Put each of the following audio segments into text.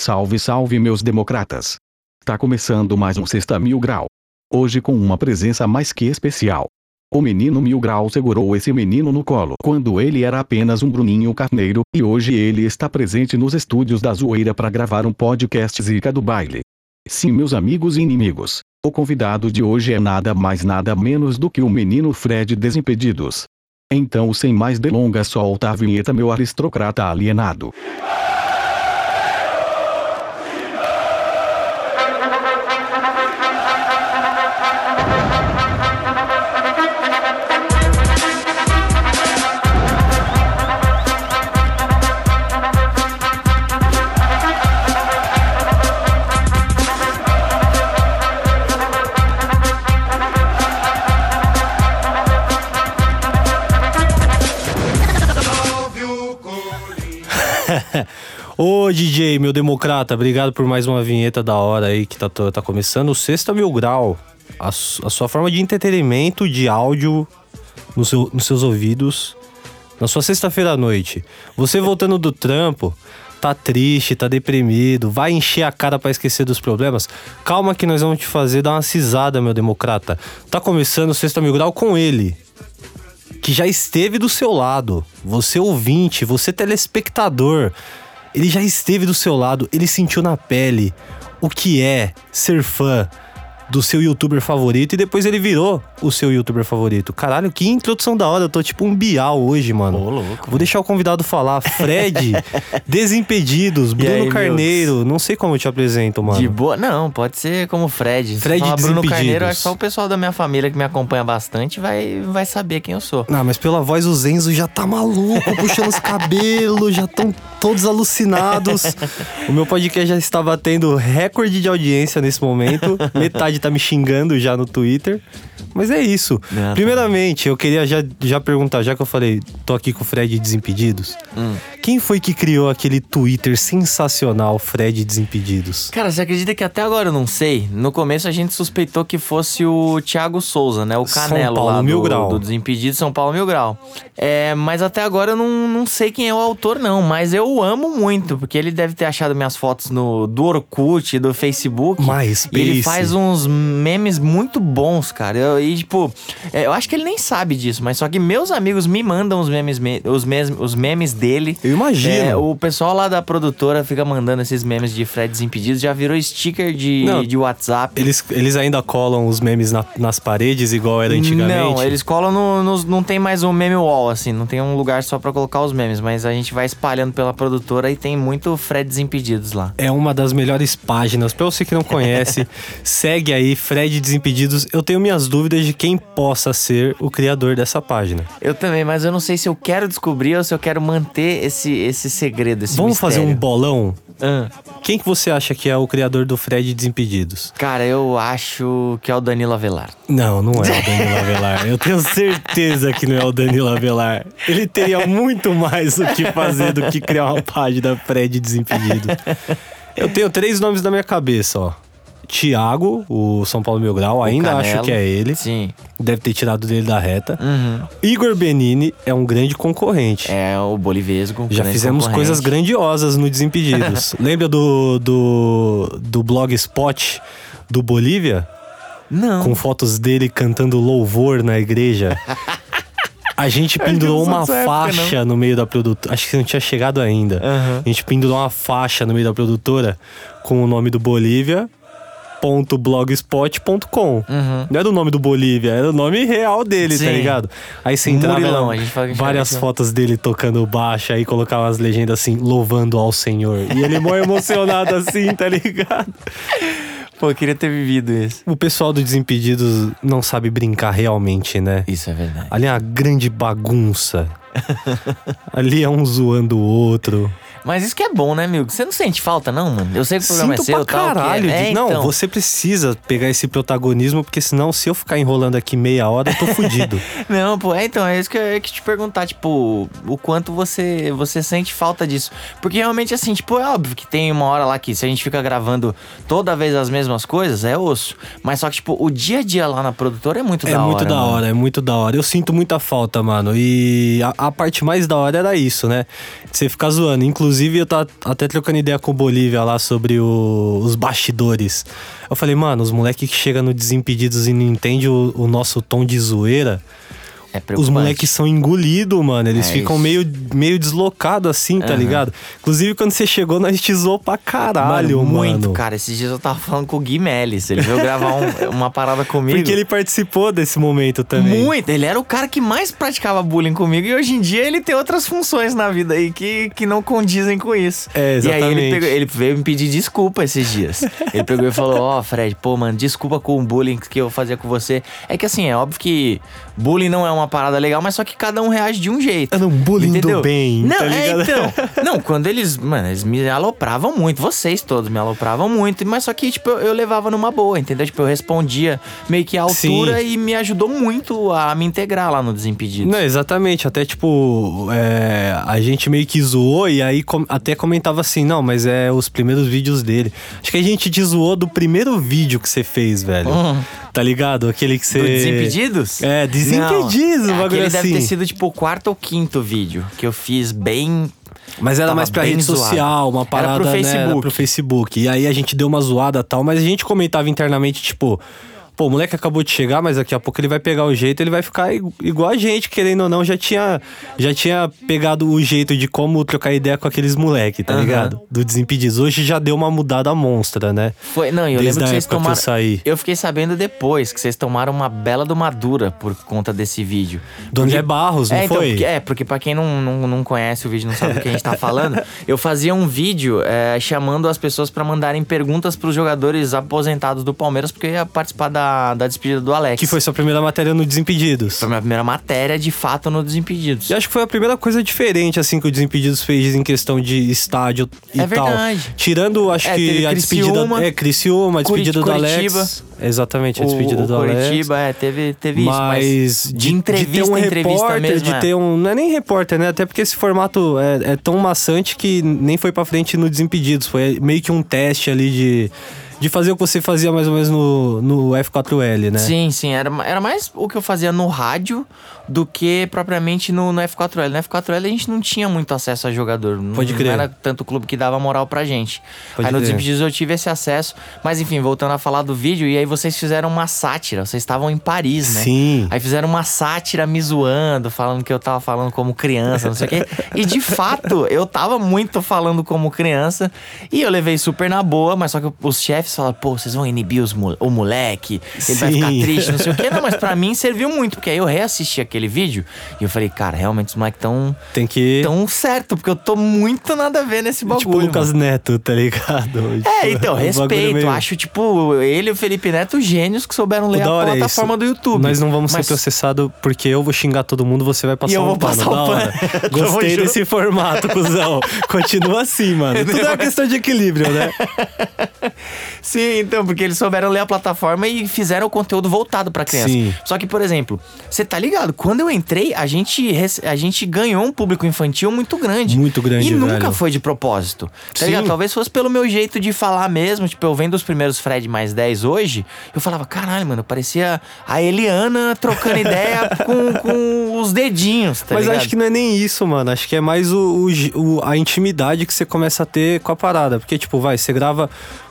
Salve, salve, meus democratas! Tá começando mais um Sexta Mil Grau. Hoje com uma presença mais que especial. O menino Mil Grau segurou esse menino no colo quando ele era apenas um Bruninho Carneiro, e hoje ele está presente nos estúdios da Zoeira para gravar um podcast Zica do Baile. Sim, meus amigos e inimigos, o convidado de hoje é nada mais nada menos do que o menino Fred Desimpedidos. Então, sem mais delongas, solta a vinheta, meu aristocrata alienado. DJ, meu democrata, obrigado por mais uma vinheta da hora aí que tá, tá começando. O Sexta Mil Grau, a, a sua forma de entretenimento, de áudio no seu- nos seus ouvidos, na sua sexta-feira à noite. Você voltando do trampo, tá triste, tá deprimido, vai encher a cara pra esquecer dos problemas. Calma que nós vamos te fazer dar uma cisada, meu democrata. Tá começando o Sexta Mil Grau com ele que já esteve do seu lado. Você ouvinte, você telespectador. Ele já esteve do seu lado, ele sentiu na pele o que é ser fã do seu youtuber favorito e depois ele virou o seu youtuber favorito. Caralho, que introdução da hora. Eu tô tipo um bial hoje, mano. Ô, louco. Vou deixar o convidado falar. Fred, Desimpedidos, Bruno aí, Carneiro. Não sei como eu te apresento, mano. De boa? Não, pode ser como Fred. Fred falar Bruno. Carneiro, acho que só o pessoal da minha família que me acompanha bastante vai, vai saber quem eu sou. Ah, mas pela voz o Zenzo já tá maluco, puxando os cabelos, já estão todos alucinados. O meu podcast já está batendo recorde de audiência nesse momento. Metade tá me xingando já no Twitter. Mas é isso. Ah, tá. Primeiramente, eu queria já, já perguntar, já que eu falei, tô aqui com o Fred Desimpedidos. Hum. Quem foi que criou aquele Twitter sensacional, Fred Desimpedidos? Cara, você acredita que até agora eu não sei? No começo a gente suspeitou que fosse o Thiago Souza, né? O São Canelo Paulo lá Mil do, Grau. do Desimpedido São Paulo Mil Grau. É, mas até agora eu não, não sei quem é o autor, não. Mas eu amo muito, porque ele deve ter achado minhas fotos no, do Orkut, do Facebook. MySpace. E ele faz uns memes muito bons, cara. Eu- e, tipo, é, eu acho que ele nem sabe disso, mas só que meus amigos me mandam os memes, me- os, mes, os memes dele. Eu imagino. É, o pessoal lá da produtora fica mandando esses memes de Fred Desimpedidos, já virou sticker de, Não. de WhatsApp. Eles, eles ainda colam os memes na- nas paredes, igual era antigamente? Não, eles colam no, nos- Não tem mais um meme wall, assim. Não tem um lugar só pra colocar os memes. Mas a gente vai espalhando pela produtora e tem muito Fred Desimpedidos lá. É uma das melhores páginas. Pra você que não conhece, segue aí, Fred Desimpedidos. Eu tenho minhas dúvidas de quem possa ser o criador dessa página. Eu também, mas eu não sei se eu quero descobrir ou se eu quero manter esse, esse segredo, esse Vamos fazer um mistério. bolão? Ah, Quem que você acha que é o criador do Fred Desimpedidos? cara, eu acho que é o Danilo Avelar. Não, não é o Danilo Avelar. Eu tenho certeza que não é o Danilo Avelar. Ele teria muito mais o que fazer do que criar uma página Fred Desimpedidos. Eu tenho três nomes na minha cabeça, ó. Tiago, o São Paulo Mil Grau, ainda acho Canelo. que é ele. Sim. Deve ter tirado dele da reta. Uhum. Igor Benini é um grande concorrente. É o Bolivesgo. Já fizemos coisas grandiosas no Desimpedidos. Lembra do, do, do Blogspot do Bolívia? Não. Com fotos dele cantando louvor na igreja. A gente pendurou uma dessa época, faixa no meio da produtora. Acho que não tinha chegado ainda. Aham. A gente pendurou uma faixa no meio da produtora com o nome do Bolívia. .blogspot.com Não era o nome do Bolívia, era o nome real dele, tá Uhum. Sim. ligado? Aí você entrava Murilão, várias isso. fotos dele tocando baixo, aí colocava as legendas assim, louvando ao Senhor. E ele mó emocionado assim, tá ligado? Pô, eu queria ter vivido isso. O pessoal do Desimpedidos não sabe brincar realmente, né? Isso é verdade. Ali é uma grande bagunça. Ali é um zoando o outro. Mas isso que é bom, né, amigo? Você não sente falta, não, mano? Eu sei que o programa Sinto é seu, pra tal, caralho. é... É, não, então. você precisa pegar esse protagonismo, porque senão, se eu ficar enrolando aqui meia hora, eu tô fudido. Não, pô, é então, é isso que eu ia te perguntar, tipo, o quanto você você sente falta disso. Porque realmente, assim, tipo, é óbvio que tem uma hora lá que se a gente fica gravando toda vez as mesmas coisas, é osso. Mas só que, tipo, o dia a dia lá na produtora é muito É da hora. muito da mano. hora, é muito da hora. Eu sinto muita falta, mano. E a, a parte mais da hora era isso, né? Você ficar zoando. Inclusive, Inclusive, eu tava até trocando ideia com o Bolívia lá sobre o- os bastidores. Eu falei, mano, os moleques que chegam no Desimpedidos e não entendem o, o nosso tom de zoeira, É os moleques são engolidos, mano. Eles É ficam isso. meio, meio deslocados assim, tá Aham. ligado? Inclusive, quando você chegou, nós te zoou pra caralho, mano. muito, cara. Esses dias eu tava falando com o Gui Melis. Ele veio gravar um- uma parada comigo. Porque ele participou desse momento também. Muito, ele era o cara que mais praticava bullying comigo e hoje em dia ele tem outras funções na vida aí que, que não condizem com isso. É, E aí ele, exatamente. pegou- ele veio me pedir desculpa esses dias. Ele pegou e falou: Ó, Fred, pô, mano, desculpa com o bullying que eu fazia com você. É que assim, é óbvio que bullying não é uma parada legal, mas só que cada um reage de um jeito. Era um bullying do entendeu? bem, Não, tá é, então. Não, quando eles, mano, eles me alopravam muito, vocês todos me alopravam muito, mas só que, tipo, eu, eu levava numa boa, entendeu? Tipo, eu respondia meio que à altura Sim. e me ajudou muito a me integrar lá no Desimpedidos. Não, exatamente. Até, tipo, é, a gente meio que zoou e aí com- até comentava assim, não, mas é os primeiros vídeos dele. Acho que a gente te zoou do primeiro vídeo que você fez, velho. Hum. Tá ligado? Aquele que você... Do Desimpedidos? É, Desimpedidos, Não, o bagulho aquele deve assim. ter sido, tipo, o quarto ou quinto vídeo que eu fiz bem... Mas era mais pra rede zoado. social, uma Era parada, pro né? Era Facebook. pro Facebook. E aí a gente deu uma zoada e tal, mas a gente comentava internamente, tipo... Pô, o moleque acabou de chegar, mas daqui a pouco ele vai pegar o jeito, ele vai ficar igual a gente, querendo ou não, já tinha, já tinha pegado o jeito de como trocar ideia com aqueles moleque, tá Aham. ligado? Do Desimpedidos. Hoje já deu uma mudada monstra, né? Foi, não, eu Desde lembro que vocês época que eu tomaram. saí. Eu fiquei sabendo depois que vocês tomaram uma bela do Madura por conta desse vídeo. Do André Barros, não é, então, foi? porque- é, porque pra quem não, não, não conhece o vídeo, não sabe do que a gente tá falando, eu fazia um vídeo é, chamando as pessoas pra mandarem perguntas pros jogadores aposentados do Palmeiras, porque eu ia participar da, da despedida do Alex. Que foi sua primeira matéria no Desimpedidos. Foi a minha primeira matéria, de fato, no Desimpedidos. E acho que foi a primeira coisa diferente, assim, que o Desimpedidos fez em questão de estádio e É tal. verdade. Tirando, acho É, que a despedida... É, Criciúma, a despedida do Curitiba. Alex. Exatamente, a O, despedida o do Alex. Curitiba, é, teve, teve isso, Mas, mas de entrevista ter um entrevista repórter, mesmo, de é. ter um. Não é nem repórter, né? Até porque esse formato é, é tão maçante que nem foi pra frente no Desimpedidos. Foi meio que um teste ali de. De fazer o que você fazia mais ou menos no, no F4L, né? Sim, sim. Era, era mais o que eu fazia no rádio do que propriamente no, no F4L. No F4L a gente não tinha muito acesso a jogador. Não- Pode crer. Não era tanto clube que dava moral pra gente. Pode aí no. Desimpedidos eu tive esse acesso. Mas enfim, voltando a falar do vídeo, e aí vocês fizeram uma sátira. Vocês estavam em Paris, né? Sim. Aí fizeram uma sátira me zoando, falando que eu tava falando como criança, não sei o quê. E de fato, eu tava muito falando como criança. E eu levei super na boa, mas só que os chefes falaram, pô, vocês vão inibir os mo- o moleque, ele vai ficar Sim. triste, não sei o quê. Não, mas pra mim serviu muito, porque aí eu reassisti aquele vídeo e eu falei, cara, realmente os moleques tão, Tem que. tão certo, porque eu tô muito nada a ver nesse bagulho. tipo o Lucas mano. Neto, tá ligado? É, então, Um bagulho respeito. meio- Acho, tipo, ele e o Felipe Neto gênios que souberam ler a é plataforma do YouTube. Nós não vamos Mas- ser processados porque eu vou xingar todo mundo, você vai passar E eu um vou pano. passar o pano. Gostei desse formato, cuzão. Continua assim, mano. Tudo é uma questão de equilíbrio, né? Sim, então, porque eles souberam ler a plataforma e fizeram o conteúdo voltado pra criança. Sim. Só que, por exemplo, você tá ligado? Quando eu entrei, a gente, a gente ganhou um público infantil muito grande. Muito grande, E nunca velho. foi de propósito. Tá ligado? Talvez fosse pelo meu jeito de falar mesmo. Tipo, eu vendo os primeiros Fred mais 10 hoje, eu falava, caralho, mano, parecia a Eliana trocando ideia com, com os dedinhos, tá Mas ligado? acho que não é nem isso, mano. Acho que é mais o, o- a intimidade que você começa a ter com a parada. Porque, tipo, vai, você grava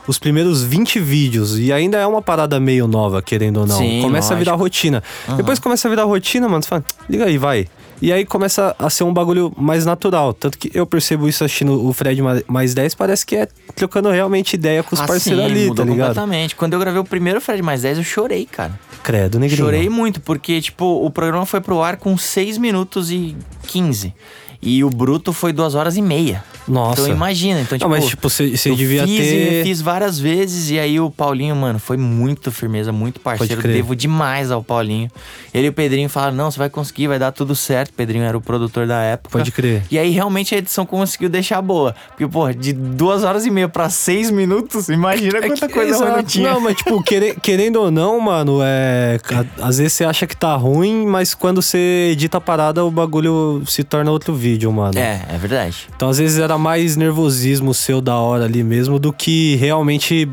os primeiros 20 vídeos e ainda é uma parada meio nova, querendo ou não. Sim, começa a virar lógico. rotina. Depois começa a virar rotina, mano. Você fala, liga aí, vai. E aí começa a ser um bagulho mais natural. Tanto que eu percebo isso assistindo o Fred ma- mais 10, parece que é trocando realmente ideia com os Ah, parceiros sim, ali, tá ligado? completamente. Quando eu gravei o primeiro Fred mais 10, eu chorei, cara. Credo, negrinho. Chorei muito, porque, tipo, o programa foi pro ar com 6 minutos e 15. E o bruto foi 2 horas e meia. Nossa. Então imagina. Então, tipo, Não, mas tipo, você você devia fiz ter... refiz várias vezes. E aí o Paulinho, mano, foi muito firmeza, muito parceiro. Devo demais ao Paulinho. Ele e o Pedrinho falaram: não, você vai conseguir, vai dar tudo certo. O Pedrinho era o produtor da época. Pode crer. E aí realmente a edição conseguiu deixar boa. Porque, pô, de duas horas e meia pra seis minutos, imagina quanta É que- coisa exato. não tinha. Não, mas tipo, quere- querendo ou não, mano, é. Às vezes você acha que tá ruim, mas quando você edita a parada, o bagulho se torna outro vídeo, mano. É, é verdade. Então, às vezes, era mais nervosismo seu da hora ali mesmo do que realmente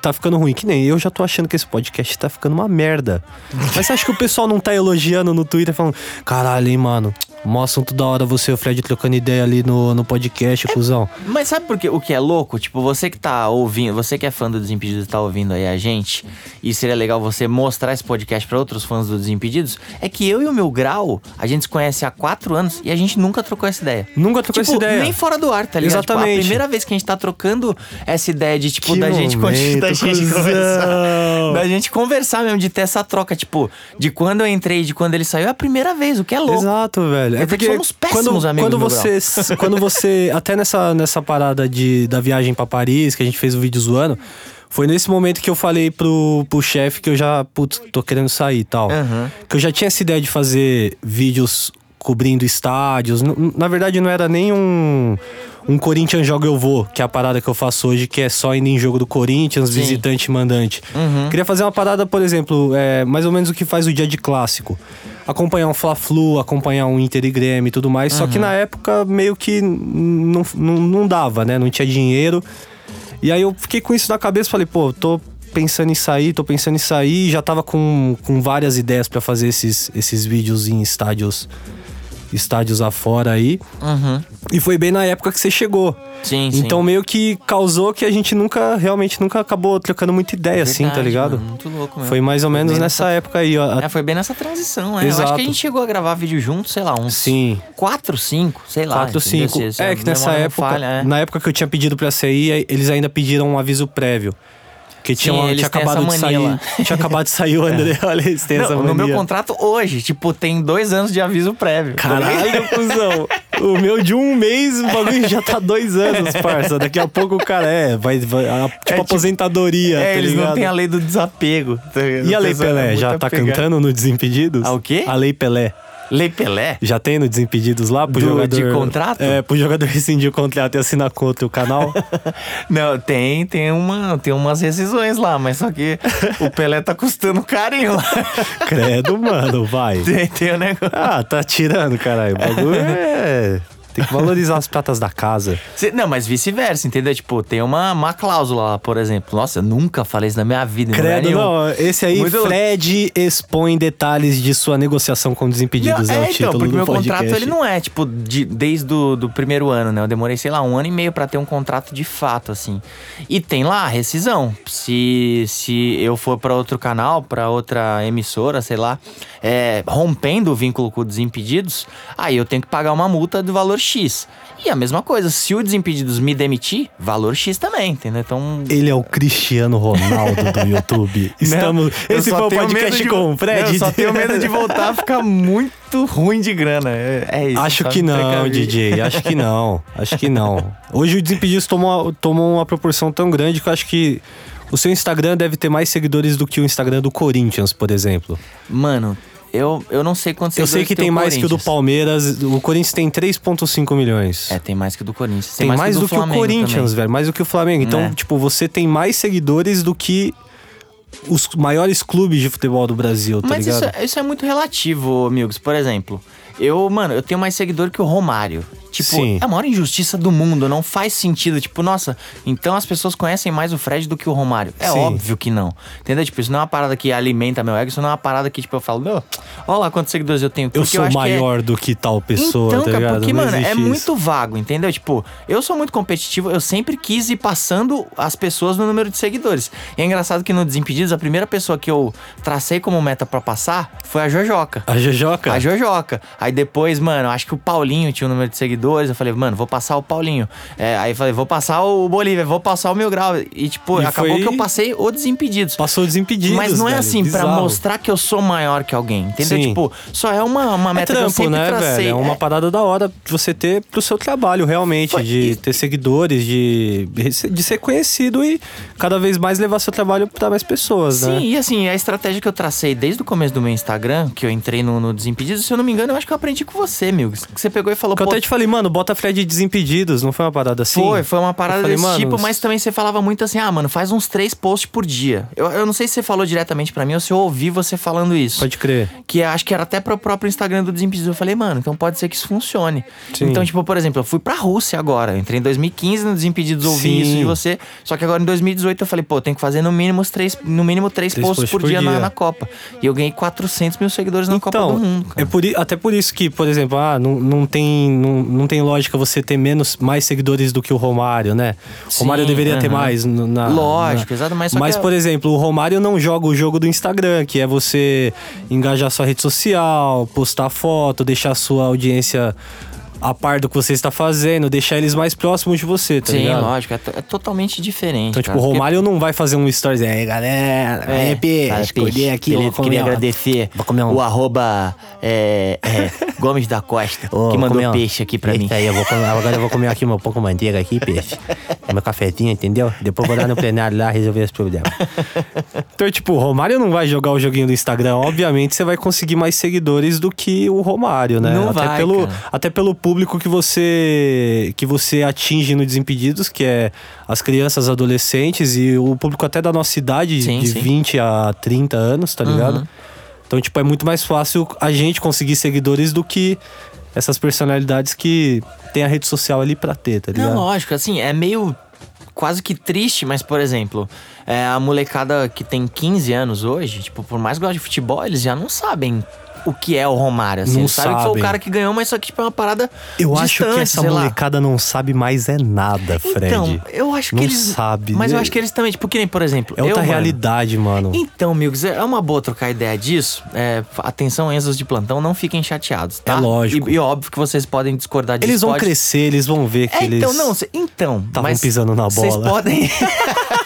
tá ficando ruim. Que nem eu já tô achando que esse podcast tá ficando uma merda. Mas você acha que o pessoal não tá elogiando no Twitter falando, caralho, hein, mano? Mó assunto da hora você e o Fred trocando ideia ali no, no podcast, cuzão. Mas sabe por quê? o que é louco? Tipo, você que tá ouvindo, você que é fã do Desimpedidos e tá ouvindo aí a gente, e seria legal você mostrar esse podcast pra outros fãs do Desimpedidos, é que eu e o meu grau, a gente se conhece há quatro anos e a gente nunca trocou essa ideia. Nunca trocou Tipo, essa ideia. nem fora do ar, tá ligado? Tipo, Exatamente. a primeira vez que a gente tá trocando essa ideia de, tipo, Que da gente momento, continuar, da gente conversar. Da gente conversar mesmo, de ter essa troca, tipo, de quando eu entrei, de quando ele saiu, é a primeira vez, o que é louco. Exato, velho. Quer dizer que somos péssimos quando, amigos, quando você, quando você, até nessa, nessa parada de, da viagem pra Paris, que a gente fez o vídeo zoando, foi nesse momento que eu falei pro, pro chefe que eu já, putz, tô querendo sair e tal. Aham. Que eu já tinha essa ideia de fazer vídeos cobrindo estádios. Na verdade, não era nem um, um Corinthians Joga Eu Vou, que é a parada que eu faço hoje, que é só indo em jogo do Corinthians, Sim. visitante e mandante. Uhum. Queria fazer uma parada, por exemplo, é, mais ou menos o que faz o dia de clássico. Acompanhar um Fla-Flu, acompanhar um Inter e Grêmio e tudo mais. Só que na época meio que não, não, não dava, né? Não tinha dinheiro. E aí eu fiquei com isso na cabeça, falei, pô, tô pensando em sair, tô pensando em sair, já tava com, com várias ideias pra fazer esses, esses vídeos em estádios estádios afora aí. Uhum. E foi bem na época que você chegou. Sim, sim. Então meio que causou que a gente nunca, realmente nunca acabou trocando muita ideia, assim, tá Verdade, ligado? mano, muito louco mesmo. Foi mais ou menos bem nessa época aí, ó. É, foi bem nessa transição, né? Eu acho Exato. que a gente chegou a gravar vídeo junto, sei lá, uns Sim. 4, 5, sei lá. 4, entendeu? 5. Se- se É que nessa época, falha, é. na época que eu tinha pedido pra sair, eles ainda pediram um aviso prévio. Que tinha, Sim, tinha acabado de sair. mania lá. Tinha acabado de sair o André, olha, eles têm essa Não, no mania. meu contrato hoje, tipo, tem dois anos de aviso prévio. Caralho, cuzão. O meu de um mês, o bagulho já tá dois anos, parça. Daqui a pouco o cara é, vai, vai a- tipo, tipo- aposentadoria, É, tá eles ligado? não têm a lei do desapego. tá? E a Lei é Pelé, já tá apegado. cantando no Desimpedidos? Ah, o quê? A Lei Pelé. Lei Pelé? Já tem no Desimpedidos lá pro Do- jogador... de contrato? É, pro jogador rescindir o contrato e assinar contra o canal. Não, tem, tem, uma, tem umas rescisões lá, mas só que o Pelé tá custando carinho lá. Credo, mano, vai. Tem, tem o negócio. Ah, tá tirando, caralho. O bagulho é... Tem que valorizar as pratas da casa. Cê- Não, mas vice-versa, entendeu? Tipo, tem uma, uma cláusula lá, por exemplo. Nossa, eu nunca falei isso na minha vida. Credo, nenhum. não. Esse aí, Muito. Fred expõe detalhes de sua negociação com Desimpedidos, Não, é, o é, título então, porque do meu podcast. contrato ele não é, tipo, de- desde o do primeiro ano, né? Eu demorei, sei lá, um ano e meio pra ter um contrato de fato, assim. E tem lá a rescisão. Se, se eu for pra outro canal, pra outra emissora, sei lá, é, rompendo o vínculo com o Desimpedidos, aí eu tenho que pagar uma multa do valor X. E a mesma coisa, se o Desimpedidos me demitir, valor X também, entendeu? Então. Ele é o Cristiano Ronaldo do YouTube. Estamos. Não, Esse foi o podcast de- com o Fred. Não, eu só tenho medo de voltar a ficar muito ruim de grana. É, é isso. Acho que não. DJ. Acho que não. Acho que não. Hoje o Desimpedidos tomou, tomou uma proporção tão grande que eu acho que o seu Instagram deve ter mais seguidores do que o Instagram do Corinthians, por exemplo. Mano, eu, eu não sei quantos Eu sei que tem o mais que o do. Palmeiras. O Corinthians tem 3,5 milhões. É, tem mais que o do Corinthians. tem, mais, do, que o Corinthians, também. velho. Mais do que o Flamengo. Então, Né? tipo, você tem mais seguidores do que os maiores clubes de futebol do Brasil, tá Mas isso, ligado? é- isso é muito relativo, amigos. Por exemplo, eu, mano, eu tenho mais seguidor que o Romário. Tipo, Sim. é a maior injustiça do mundo. Não faz sentido. Tipo, nossa, então as pessoas conhecem mais o Fred do que o Romário. É Sim. óbvio que não. Entendeu? Tipo, isso não é uma parada que alimenta meu ego. Isso não é uma parada que, tipo, eu falo, meu, olha lá quantos seguidores eu tenho. Eu sou acho que é- maior do que tal pessoa, então, tá ligado? porque, Não mano, é existe muito isso. vago, entendeu? Tipo, eu sou muito competitivo, eu sempre quis ir passando as pessoas no número de seguidores. E é engraçado que no Desimpedidos, a primeira pessoa que eu tracei como meta pra passar foi a Jojoca. A Jojoca? A Jojoca. Aí depois, mano, acho que o Paulinho tinha o número de seguidores. Eu falei, mano, vou passar o Paulinho. É, aí eu falei, vou passar o Bolívia, vou passar o Mil Grau. E, tipo, E acabou foi- que eu passei o Desimpedidos. Passou desimpedidos. Mas não é velho, assim, pra bizarro. mostrar que eu sou maior que alguém, entendeu? Sim. Tipo, só é uma, uma É meta que eu trampo, sempre né, tracei. velho? É uma parada da hora de você ter pro seu trabalho, realmente. Foi de ter seguidores, de, de ser conhecido e cada vez mais levar seu trabalho pra mais pessoas, Sim, né? e assim, a estratégia que eu tracei desde o começo do meu Instagram, que eu entrei no, no Desimpedidos, se eu não me engano, eu acho que eu aprendi com você, meu. Que você pegou e falou, Que eu até te falei, mano, bota Fred Desimpedidos, não foi uma parada assim? Foi, foi uma parada falei, desse mano, tipo, mas também você falava muito assim, ah, mano, faz uns três posts por dia. Eu, eu não sei se você falou diretamente pra mim ou se eu ouvi você falando isso. Pode crer. Que acho que era até pro próprio Instagram do Desimpedidos. Eu falei, mano, então pode ser que isso funcione. Sim. Então, tipo, por exemplo, eu fui pra Rússia agora. Entrei em 2015 no Desimpedidos, ouvi Sim. isso de você. Só que agora em 2018 eu falei, pô, tem que fazer no mínimo três, no mínimo três, Três posts posts por, por dia, Na, dia. na Copa. E eu ganhei 400 mil seguidores na Copa do Mundo. Cara. é por, até por isso que, por exemplo, ah, não, não, tem, não, não tem lógica você ter menos, mais seguidores do que o Romário, né? O Sim, Romário deveria ter aham. mais. no- Na, Lógico, na- exato, mas Mas, que- por exemplo, o Romário não joga o jogo do Instagram, que é você engajar sua rede social, postar foto, deixar sua audiência a par do que você está fazendo, deixar eles mais próximos de você, tá Sim, ligado? lógico, é, é totalmente diferente. Então, tipo, cara, o porque- Romário não vai fazer um stories. Aí, galera, É, aí, P, fala, escolhi peixe. aqui, Queria, vou comer, queria ó. agradecer Vou comer um- o arroba é, é, Gomes da Costa, Ô, que mandou um- peixe aqui pra mim. Eita aí, eu vou comer- agora eu vou comer aqui meu pão com manteiga aqui, peixe. meu cafezinho, entendeu? Depois vou lá no plenário lá resolver esse problema. Então, tipo, o Romário não vai jogar o joguinho do Instagram. Obviamente, você vai conseguir mais seguidores do que o Romário, né? Não até, vai, pelo, cara. até pelo público que você que você atinge no Desimpedidos, que é as crianças, adolescentes e o público até da nossa idade, Sim, de sim. 20 a 30 anos, tá ligado? Uhum. Então, tipo, é muito mais fácil a gente conseguir seguidores do que essas personalidades que tem a rede social ali pra ter, tá ligado? Não, lógico, assim, é meio quase que triste, mas, por exemplo, é, a molecada que tem 15 anos hoje, tipo, por mais que goste de futebol, eles já não sabem o que é o Romário, assim. Não Eles sabem que foi o cara que ganhou, mas só que, tipo, é uma parada Eu acho que essa sei lá. molecada não sabe mais é nada, Fred. Então, eu acho que Não eles... sabe. Mas eu acho que eles também, tipo, que nem, por exemplo... é outra eu, mano, realidade, mano. Então, amigos, é uma boa trocar ideia disso. É, atenção, Enzos de plantão, não fiquem chateados, tá? É lógico. E, e óbvio que vocês podem discordar disso. Eles vão pode- crescer, eles vão ver que É, eles. então, não, cê- então. tavam mas pisando na Vocês bola. podem.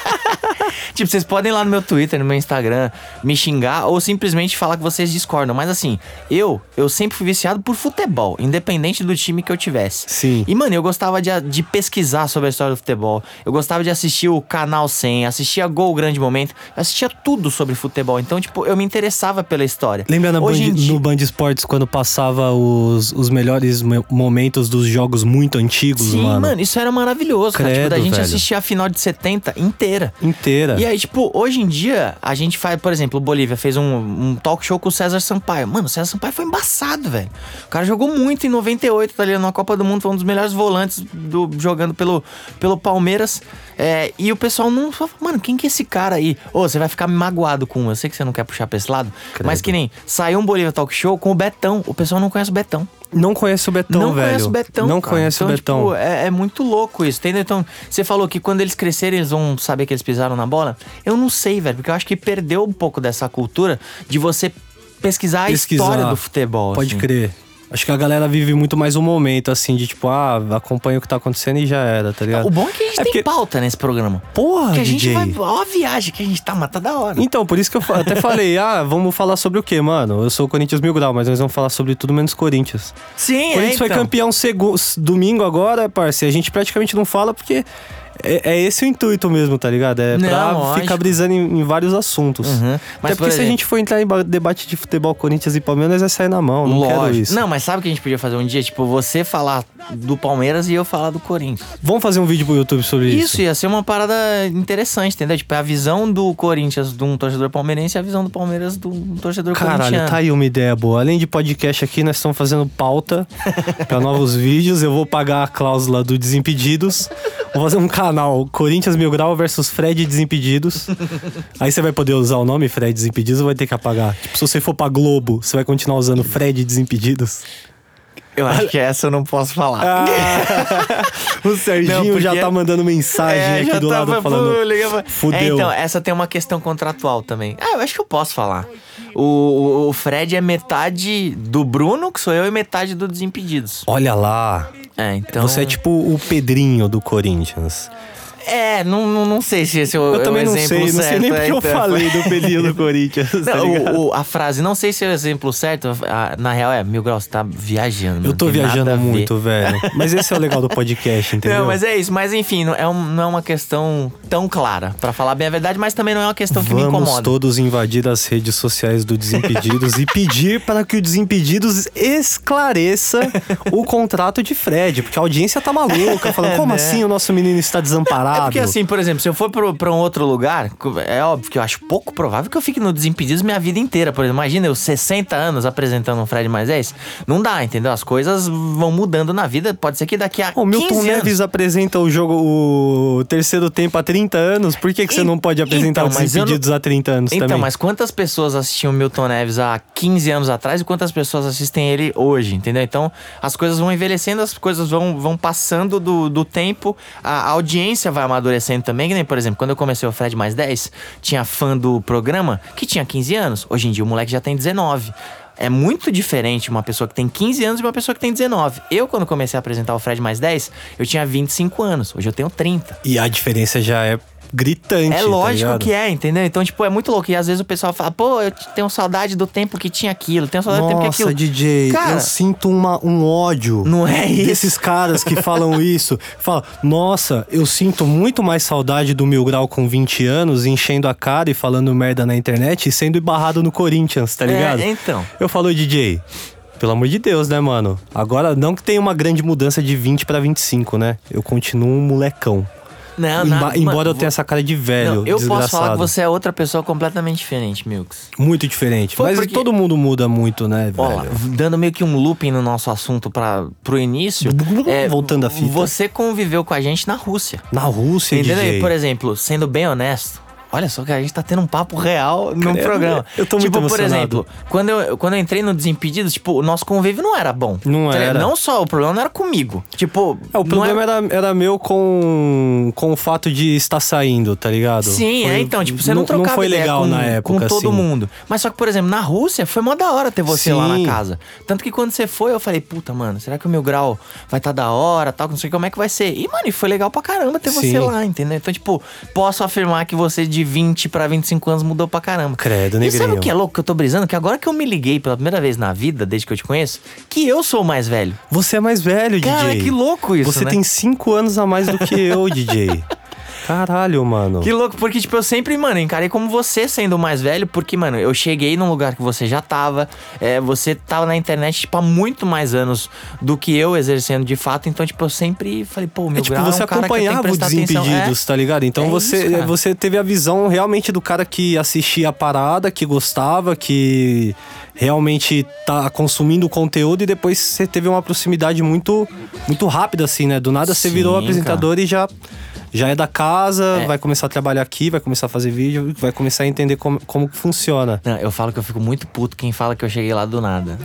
tipo, vocês podem ir lá no meu Twitter, no meu Instagram, me xingar ou simplesmente falar que vocês discordam. Mas assim, eu, eu sempre fui viciado por futebol, independente do time que eu tivesse. Sim. E, mano, eu gostava de, de pesquisar sobre a história do futebol. Eu gostava de assistir o Canal 100, assistia Gol Grande Momento, eu assistia tudo sobre futebol. Então, tipo, eu me interessava pela história. Lembra na Hoje Band- dia- no Band Esportes quando passava os, os melhores mo- momentos dos jogos muito antigos, Sim, mano? mano, isso era maravilhoso, cara. Tipo, Credo, da gente velho. assistir a final de 70 inteira. Inteira. E aí, tipo, hoje em dia, a gente faz, por exemplo, o Bolívia fez um, um talk show com o César Sampaio. Mano, o César Sampaio foi embaçado, velho. O cara jogou muito em 98, tá ligado? Na Copa do Mundo, foi um dos melhores volantes do, jogando pelo, pelo Palmeiras. É, e o pessoal não. Mano, quem que é esse cara aí? Ô, você vai ficar magoado com um. Eu sei que você não quer puxar pra esse lado. Mas que nem saiu um Bolívia Talk Show com o Betão. O pessoal não conhece o Betão. Não conhece o Betão, não velho. conhece o Betão. Não cara. conhece então, o Betão. Tipo, é, é muito louco isso, entendeu? Então, você falou que quando eles crescerem, eles vão saber que eles pisaram na bola. Eu não sei, velho, porque eu acho que perdeu um pouco dessa cultura de você pesquisar, Pesquisar. a história do futebol. Pode assim. crer. Acho que a galera vive muito mais o momento, assim, de tipo, ah, acompanha o que tá acontecendo e já era, tá ligado? O bom é que a gente É tem porque- pauta nesse programa. Porra, que a gente DJ. vai. Ó, a viagem que a gente tá, mas tá da hora. Então, por isso que eu até falei, ah, vamos falar sobre o quê, mano? Eu sou o Corinthians Mil Grau, mas nós vamos falar sobre tudo menos Corinthians. Sim, é. Corinthians foi então. campeão segu- domingo agora, parceiro. A gente praticamente não fala porque é, é esse o intuito mesmo, tá ligado? É Não, pra lógico. ficar brisando em, em vários assuntos. Uhum. Até Mas, por porque se a gente for entrar em ba- debate de futebol Corinthians e Palmeiras, vai sair na mão. Não quero Lógico. isso. Não, mas sabe o que a gente podia fazer um dia? Tipo, você falar do Palmeiras e eu falar do Corinthians. Vamos fazer um vídeo pro YouTube sobre isso. Isso, ia ser uma parada interessante, entendeu? Tipo, é a visão do Corinthians de um torcedor palmeirense e a visão do Palmeiras de um torcedor Caralho, corintiano. tá aí uma ideia boa. Além de podcast aqui, nós estamos fazendo pauta pra novos vídeos. Eu vou pagar a cláusula do Desimpedidos. Vou fazer um canal Corinthians Mil Grau versus Fred Desimpedidos. Aí você vai poder usar o nome Fred Desimpedidos ou vai ter que apagar? Tipo, se você for pra Globo, você vai continuar usando Fred Desimpedidos? Eu acho que essa eu não posso falar. o Serginho Não, porque- já tá mandando mensagem É, aqui do tava, lado falando. Fudeu. É, então, essa tem uma questão contratual também. Ah, eu acho que eu posso falar. O, o- Fred é metade do Bruno, que sou eu, e metade do Desimpedidos. Olha lá. É, então. Você é tipo o Pedrinho do Corinthians. É, não, não, não sei se esse é o, Eu é o também não exemplo sei, não sei certo, nem é, porque eu então. falei do pelinho do Corinthians. tá Não, ligado? o- o- a frase, não sei se é o exemplo certo, a- na real é, Mil Graus, você tá viajando. Eu não tô viajando muito, velho. Mas esse é o legal do podcast, entendeu? Não, mas é isso. Mas enfim, não é, um- não é uma questão tão clara, pra falar bem a verdade, mas também não é uma questão que me Vamos incomoda. todos invadir as redes sociais do Desimpedidos e pedir para que o Desimpedidos esclareça o contrato de Fred, porque a audiência tá maluca, falando, como né? assim o nosso menino está desamparado? É porque assim, por exemplo, se eu for pro- pra um outro lugar, é óbvio que eu acho pouco provável que eu fique no Desimpedidos minha vida inteira. Por exemplo, imagina eu 60 anos apresentando um Fred mais 10. Não dá, entendeu? As coisas vão mudando na vida. Pode ser que daqui a O Milton 15 Neves anos... apresenta o jogo, o terceiro tempo há 30 anos, por que, que você En- não pode apresentar então, os eu não- Desimpedidos há 30 anos Então, também? mas quantas pessoas assistiam Milton Neves há 15 anos atrás e quantas pessoas assistem ele hoje, entendeu? Então, as coisas vão envelhecendo, as coisas vão, vão passando do, do tempo, a, a audiência vai amadurecendo também, que nem, por exemplo, quando eu comecei o Fred Mais 10, tinha fã do programa que tinha 15 anos. Hoje em dia o moleque já tem 19. É muito diferente uma pessoa que tem 15 anos e uma pessoa que tem 19. Eu, quando comecei a apresentar o Fred Mais 10, eu tinha 25 anos. Hoje eu tenho 30. E a diferença já é gritante, É tá lógico ligado? que é, entendeu? Então, tipo, é muito louco. E às vezes o pessoal fala, pô, eu tenho saudade do tempo que tinha aquilo, tenho saudade do tempo que Nossa, aquilo. DJ, Cara, eu sinto uma, um ódio. Não é isso. Desses caras que falam isso. Fala, nossa, eu sinto muito mais saudade do Mil Grau com 20 anos, enchendo a cara e falando merda na internet e sendo barrado no Corinthians, tá ligado? É, então. Eu falo, DJ, pelo amor de Deus, né, mano? Agora, não que tenha uma grande mudança de 20 pra 25, né? Eu continuo um molecão. Não, Emba- nada- embora mano, eu tenha essa cara de velho, Não, eu posso falar que você é outra pessoa completamente diferente, Milks. Muito diferente. Foi Mas porque- todo mundo muda muito, né, velho? dando meio que um looping no nosso assunto para pro início. é, Voltando à fita. Você conviveu com a gente na Rússia. Na Rússia, Entendeu? DJ. Por exemplo, sendo bem honesto. Olha só que a gente tá tendo um papo real no Credo, programa. eu tô muito tipo, por emocionado. exemplo, quando eu, quando eu entrei no Desimpedidos, tipo, o nosso convívio não era bom. Não Tá era. Não só, o problema não era comigo. Tipo, É, o não problema era, era meu com, com o fato de estar saindo, tá ligado? Sim, Foi- é, então, tipo, você não, trocava Não foi legal com, na época, com todo assim. mundo. Mas só que, por exemplo, na Rússia foi mó da hora ter você lá na Sim. casa. Tanto que quando você foi, eu falei, puta, mano, será que o meu grau vai estar da hora, tal, não sei como é que vai ser. E, mano, e foi legal pra caramba ter você Sim. lá, entendeu? Então, tipo, posso afirmar que você de 20 pra 25 anos mudou pra caramba. Credo, E sabe negrinho. o que é louco que eu tô brisando? Que agora que eu me liguei pela primeira vez na vida, desde que eu te conheço, que eu sou o mais velho. Você é mais velho, Cara, DJ. que louco isso, Você né? tem cinco anos a mais do que eu, DJ. Caralho, mano. Que louco, porque, tipo, eu sempre, mano, encarei como você sendo o mais velho, porque, mano, eu cheguei num lugar que você já tava, é, você tava na internet, tipo, há muito mais anos do que eu exercendo de fato, então, tipo, eu sempre falei, pô, meu É, tipo, grau você é um acompanhava o prestar atenção. Desimpedidos, tá ligado? Então É você, isso, você teve a visão realmente do cara que assistia a parada, que gostava, que realmente tá consumindo o conteúdo e depois você teve uma proximidade muito muito rápida, assim, né? Do nada você Sim, virou apresentador e já. Já é da casa, É. vai começar a trabalhar aqui, vai começar a fazer vídeo, vai começar a entender como, como funciona. Não, eu falo que eu fico muito puto quem fala que eu cheguei lá do nada.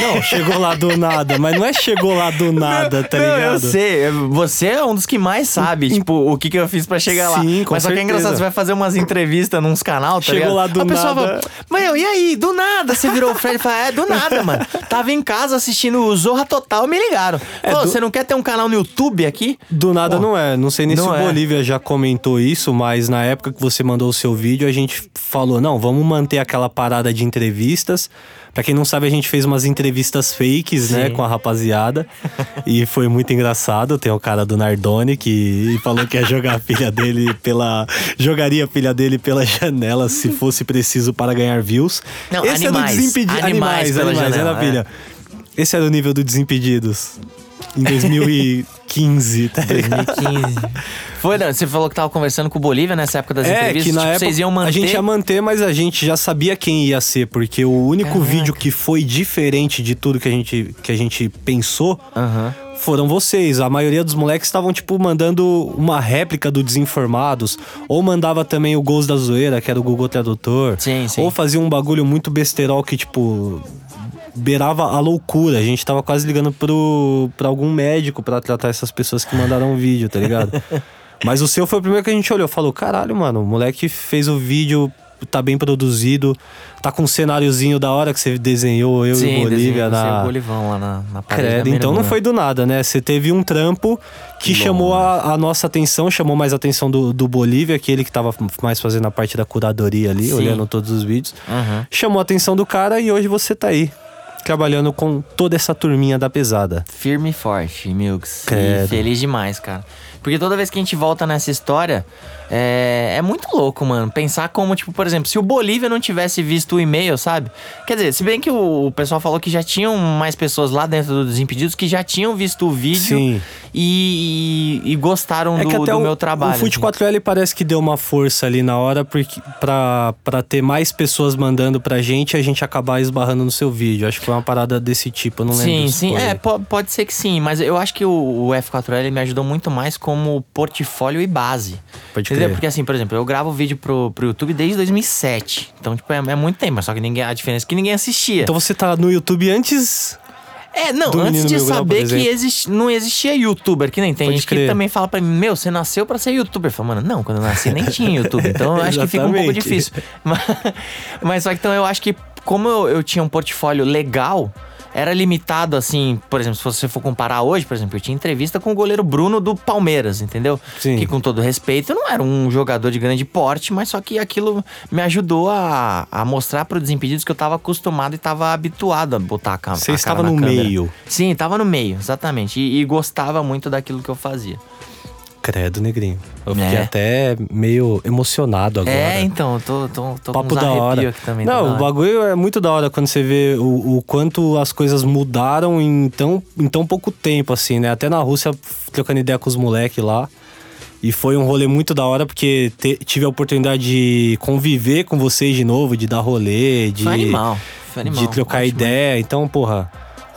Não, chegou lá do nada, mas não é chegou lá do nada, tá Não, ligado? eu sei. Você é um dos que mais sabe, tipo, o que, que eu fiz pra chegar lá. Sim, com Mas só que é certeza. engraçado, você vai fazer umas entrevistas nos canal, tá Chegou ligado? lá do A nada. fala, meu, e aí? Do nada você virou o Fred e fala, é, do nada, mano. Tava em casa assistindo o Zorra Total, me ligaram. É, Pô, do- você não quer ter um canal no YouTube aqui? Do nada Pô, não é. Não sei nem se o é. Bolívia já comentou isso, mas na época que você mandou o seu vídeo, a gente falou: não, vamos manter aquela parada de entrevistas. Pra quem não sabe, a gente fez umas entrevistas fakes, né, Sim. com a rapaziada. e foi muito engraçado. Tem o cara do Nardone que falou que ia jogar a filha dele pela. jogaria a filha dele pela janela se fosse preciso para ganhar views. Não, Esse animais. é do Desimpedidos. Animais Animais, animais, janela, é. Esse era o nível do Desimpedidos. Em 2015, tá ligado? 2015. Foi, não, você falou que tava conversando com o Bolívia nessa época das É, entrevistas. que na tipo, época vocês iam manter. a gente ia manter, mas a gente já sabia quem ia ser, porque o único Caraca. vídeo que foi diferente de tudo que a gente, que a gente pensou foram vocês. A maioria dos moleques estavam, tipo, mandando uma réplica do Desinformados, ou mandava também o Gols da Zoeira, que era o Google Tradutor, Sim, sim. ou fazia um bagulho muito besterol que, tipo. Beirava a loucura. A gente tava quase ligando pro, pra algum médico pra tratar essas pessoas que mandaram o vídeo, tá ligado? Mas o seu foi o primeiro que a gente olhou. Falou, caralho, mano, o moleque fez o vídeo tá bem produzido. Tá com um cenáriozinho da hora que você desenhou, eu e o Bolívia na. o Bolivão lá na, na parede da Credo, então não foi do nada, né? Você teve um trampo que chamou a, a nossa atenção, chamou mais a atenção do, do Bolívia, aquele que tava mais fazendo a parte da curadoria ali, Sim. olhando todos os vídeos. Uhum. Chamou a atenção do cara e hoje você tá aí, trabalhando com toda essa turminha da pesada. Firme e forte, Milks. Credo. E feliz demais, cara. Porque toda vez que a gente volta nessa história, é, é muito louco, mano. Pensar como, tipo, por exemplo, se o Bolívia não tivesse visto o e-mail, sabe? Quer dizer, se bem que o, o pessoal falou que já tinham mais pessoas lá dentro do Desimpedidos que já tinham visto o vídeo Sim. e, e, e gostaram É que do, até do o, meu trabalho. o Fute assim. 4L parece que deu uma força ali na hora porque, pra, pra ter mais pessoas mandando pra gente e a gente acabar esbarrando no seu vídeo. Acho que foi uma parada desse tipo, eu não lembro. Sim, sim. É, po- pode ser que sim, mas eu acho que o, o F4L me ajudou muito mais como portfólio e base. Pode Entendeu? crer. Porque assim, por exemplo, eu gravo vídeo pro, pro YouTube desde 2007. Então, tipo, é, é muito tempo, só que ninguém, a diferença é que ninguém assistia. Então você tá no YouTube antes. é, não, do antes de Mil Grau, saber que não existia youtuber, que nem tem Pode gente que crer. também fala pra mim, meu, você nasceu pra ser youtuber. Eu falo, mano, não, quando eu nasci nem tinha YouTube. Então eu acho que fica um pouco difícil. Mas, mas só que então eu acho que, como eu, eu tinha um portfólio legal, era limitado assim, por exemplo, se você for comparar hoje, por exemplo, eu tinha entrevista com o goleiro Bruno do Palmeiras, entendeu? Sim. Que com todo respeito, não era um jogador de grande porte, mas só que aquilo me ajudou a, a mostrar pro Desimpedidos que eu tava acostumado e tava habituado a botar a, cam Você a estava no câmera. meio. Sim, tava no meio, exatamente. E, e gostava muito daquilo que eu fazia. Credo, negrinho. Eu fiquei É. até meio emocionado agora. É, então, eu tô, tô, tô Papo da hora. aqui também. Não, o hora. bagulho é muito da hora quando você vê o, o quanto as coisas mudaram em tão, em tão pouco tempo, assim, né? Até na Rússia, trocando ideia com os moleques lá. E foi um rolê muito da hora, porque te- tive a oportunidade de conviver com vocês de novo, de dar rolê, de, Foi animal. Foi animal. de trocar ótimo. ideia. Então, porra,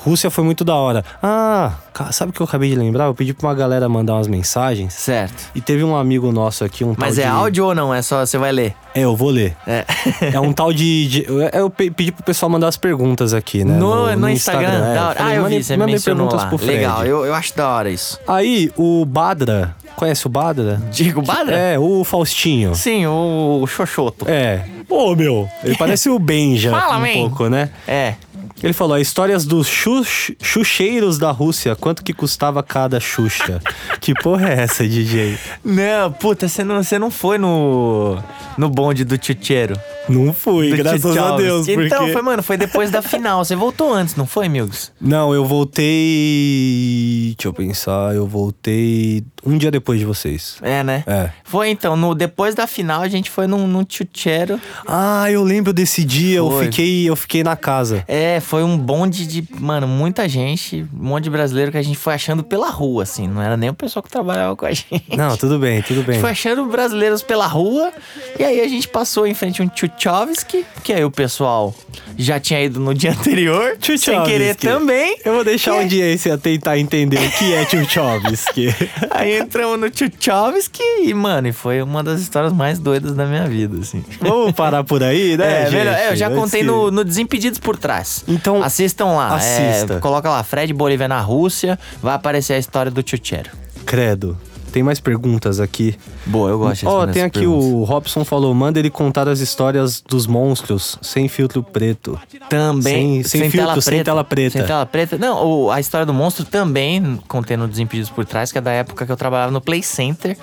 Rússia foi muito da hora. Ah, sabe o que eu acabei de lembrar? Eu pedi pra uma galera mandar umas mensagens. Certo. E teve um amigo nosso aqui, um Mas é de... áudio ou não? É só você vai ler. É, eu vou ler. É. É um tal de. de- eu pe- pedi pro pessoal mandar as perguntas aqui, né? No, no, Instagram. é. da hora. Falei, Ah, eu vi, você mencionou perguntas lá. pro Fred. Legal, eu, eu acho da hora isso. Aí, o Badra. Conhece o Badra? Digo, Badra? É, o Faustinho. Sim, o, o Xoxoto. É. Pô, meu. Ele parece o Benja Fala, um man. pouco, né? É. Ele falou, histórias dos xux- xuxeiros da Rússia. Quanto que custava cada xuxa? que porra é essa, DJ? Não, puta, você não, você não foi no, no bonde do Tchutcheiro. Não fui, do graças a. Deus. Porque... Então, foi, mano, foi depois da final. Você voltou antes, não foi, Milgs? Não, eu voltei. Deixa eu pensar. Eu voltei um dia depois de vocês. É, né? É. Foi então, no, depois da final a gente foi num, num Tchutcheiro. Ah, eu lembro desse dia. Eu fiquei, eu fiquei na casa. É, foi um bonde de, mano, muita gente, um monte de brasileiro que a gente foi achando pela rua, assim. Não era nem o pessoal que trabalhava com a gente. Não, tudo bem, tudo A bem. gente foi achando brasileiros pela rua. E aí a gente passou em frente a um Tchutchovsky, que aí o pessoal já tinha ido no dia anterior. Sem querer também. Eu vou deixar a audiência tentar entender o que é Tchutchovsky. Aí entramos no Tchutchovsky e, mano, foi uma das histórias mais doidas da minha vida, assim. Vamos parar por aí, né? É, gente? melhor, é, eu já Antes contei no, no Desimpedidos por trás. Então, Assistam lá. assista. é, coloca lá, Fred Bolívia na Rússia, vai aparecer a história do Tchutchero. credo. Tem mais perguntas aqui. Boa, eu gosto de Ó, responder tem aqui perguntas. o Robson falou: manda ele contar as histórias dos monstros sem filtro preto. Também. Sem- sem filtro, sem tela preta. Sem tela preta. Não, o- a história do monstro também contém no Desimpedidos por Trás, que é da época que eu trabalhava no Play Center,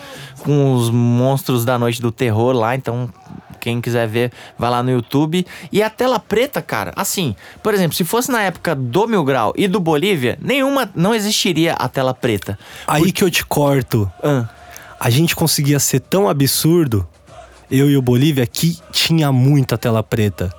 com os monstros da noite do terror lá. Então, quem quiser ver, vai lá no YouTube. E a tela preta, cara, assim, por exemplo, se fosse na época do Mil Grau e do Bolívia, nenhuma, não existiria a tela preta. Aí que eu te corto. Ah, A gente conseguia ser tão absurdo, eu e o Bolívia, que tinha muita tela preta.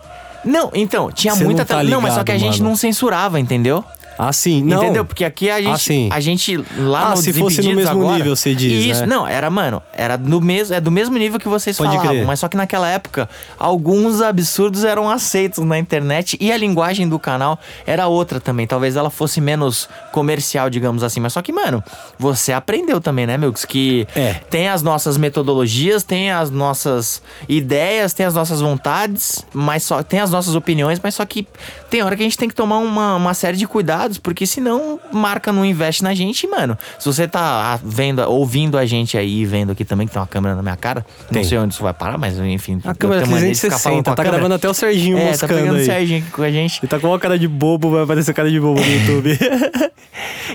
Não, então, tinha Cê muita tá tela. não, mas só que a ligado, gente mano. não censurava, entendeu? Ah, sim. Não. Entendeu? Porque aqui a gente, Ah, sim. a gente lá Ah, no se fosse no mesmo agora- nível, você diz, Isso, né? não, era, mano, era no mesmo, é do mesmo nível que vocês Pode falavam, crer. mas só que naquela época alguns absurdos eram aceitos na internet e a linguagem do canal era outra também, talvez ela fosse menos comercial, digamos assim, mas só que, mano, você aprendeu também, né, Milks, que É. tem as nossas metodologias, tem as nossas ideias, tem as nossas vontades, mas só tem as nossas opiniões, mas só que tem hora que a gente tem que tomar uma, uma série de cuidados publicados, porque senão marca não investe na gente, mano. Se você tá vendo, ouvindo a gente aí, vendo aqui também, que tem uma câmera na minha cara, Tem. não sei onde isso vai parar, mas enfim. A eu câmera tenho mania de ficar falando 360, com a tá câmera. gravando até o Serginho É, tá moscando pegando o aí. Serginho aqui com a gente. Ele tá com uma cara de bobo, vai aparecer cara de bobo no YouTube.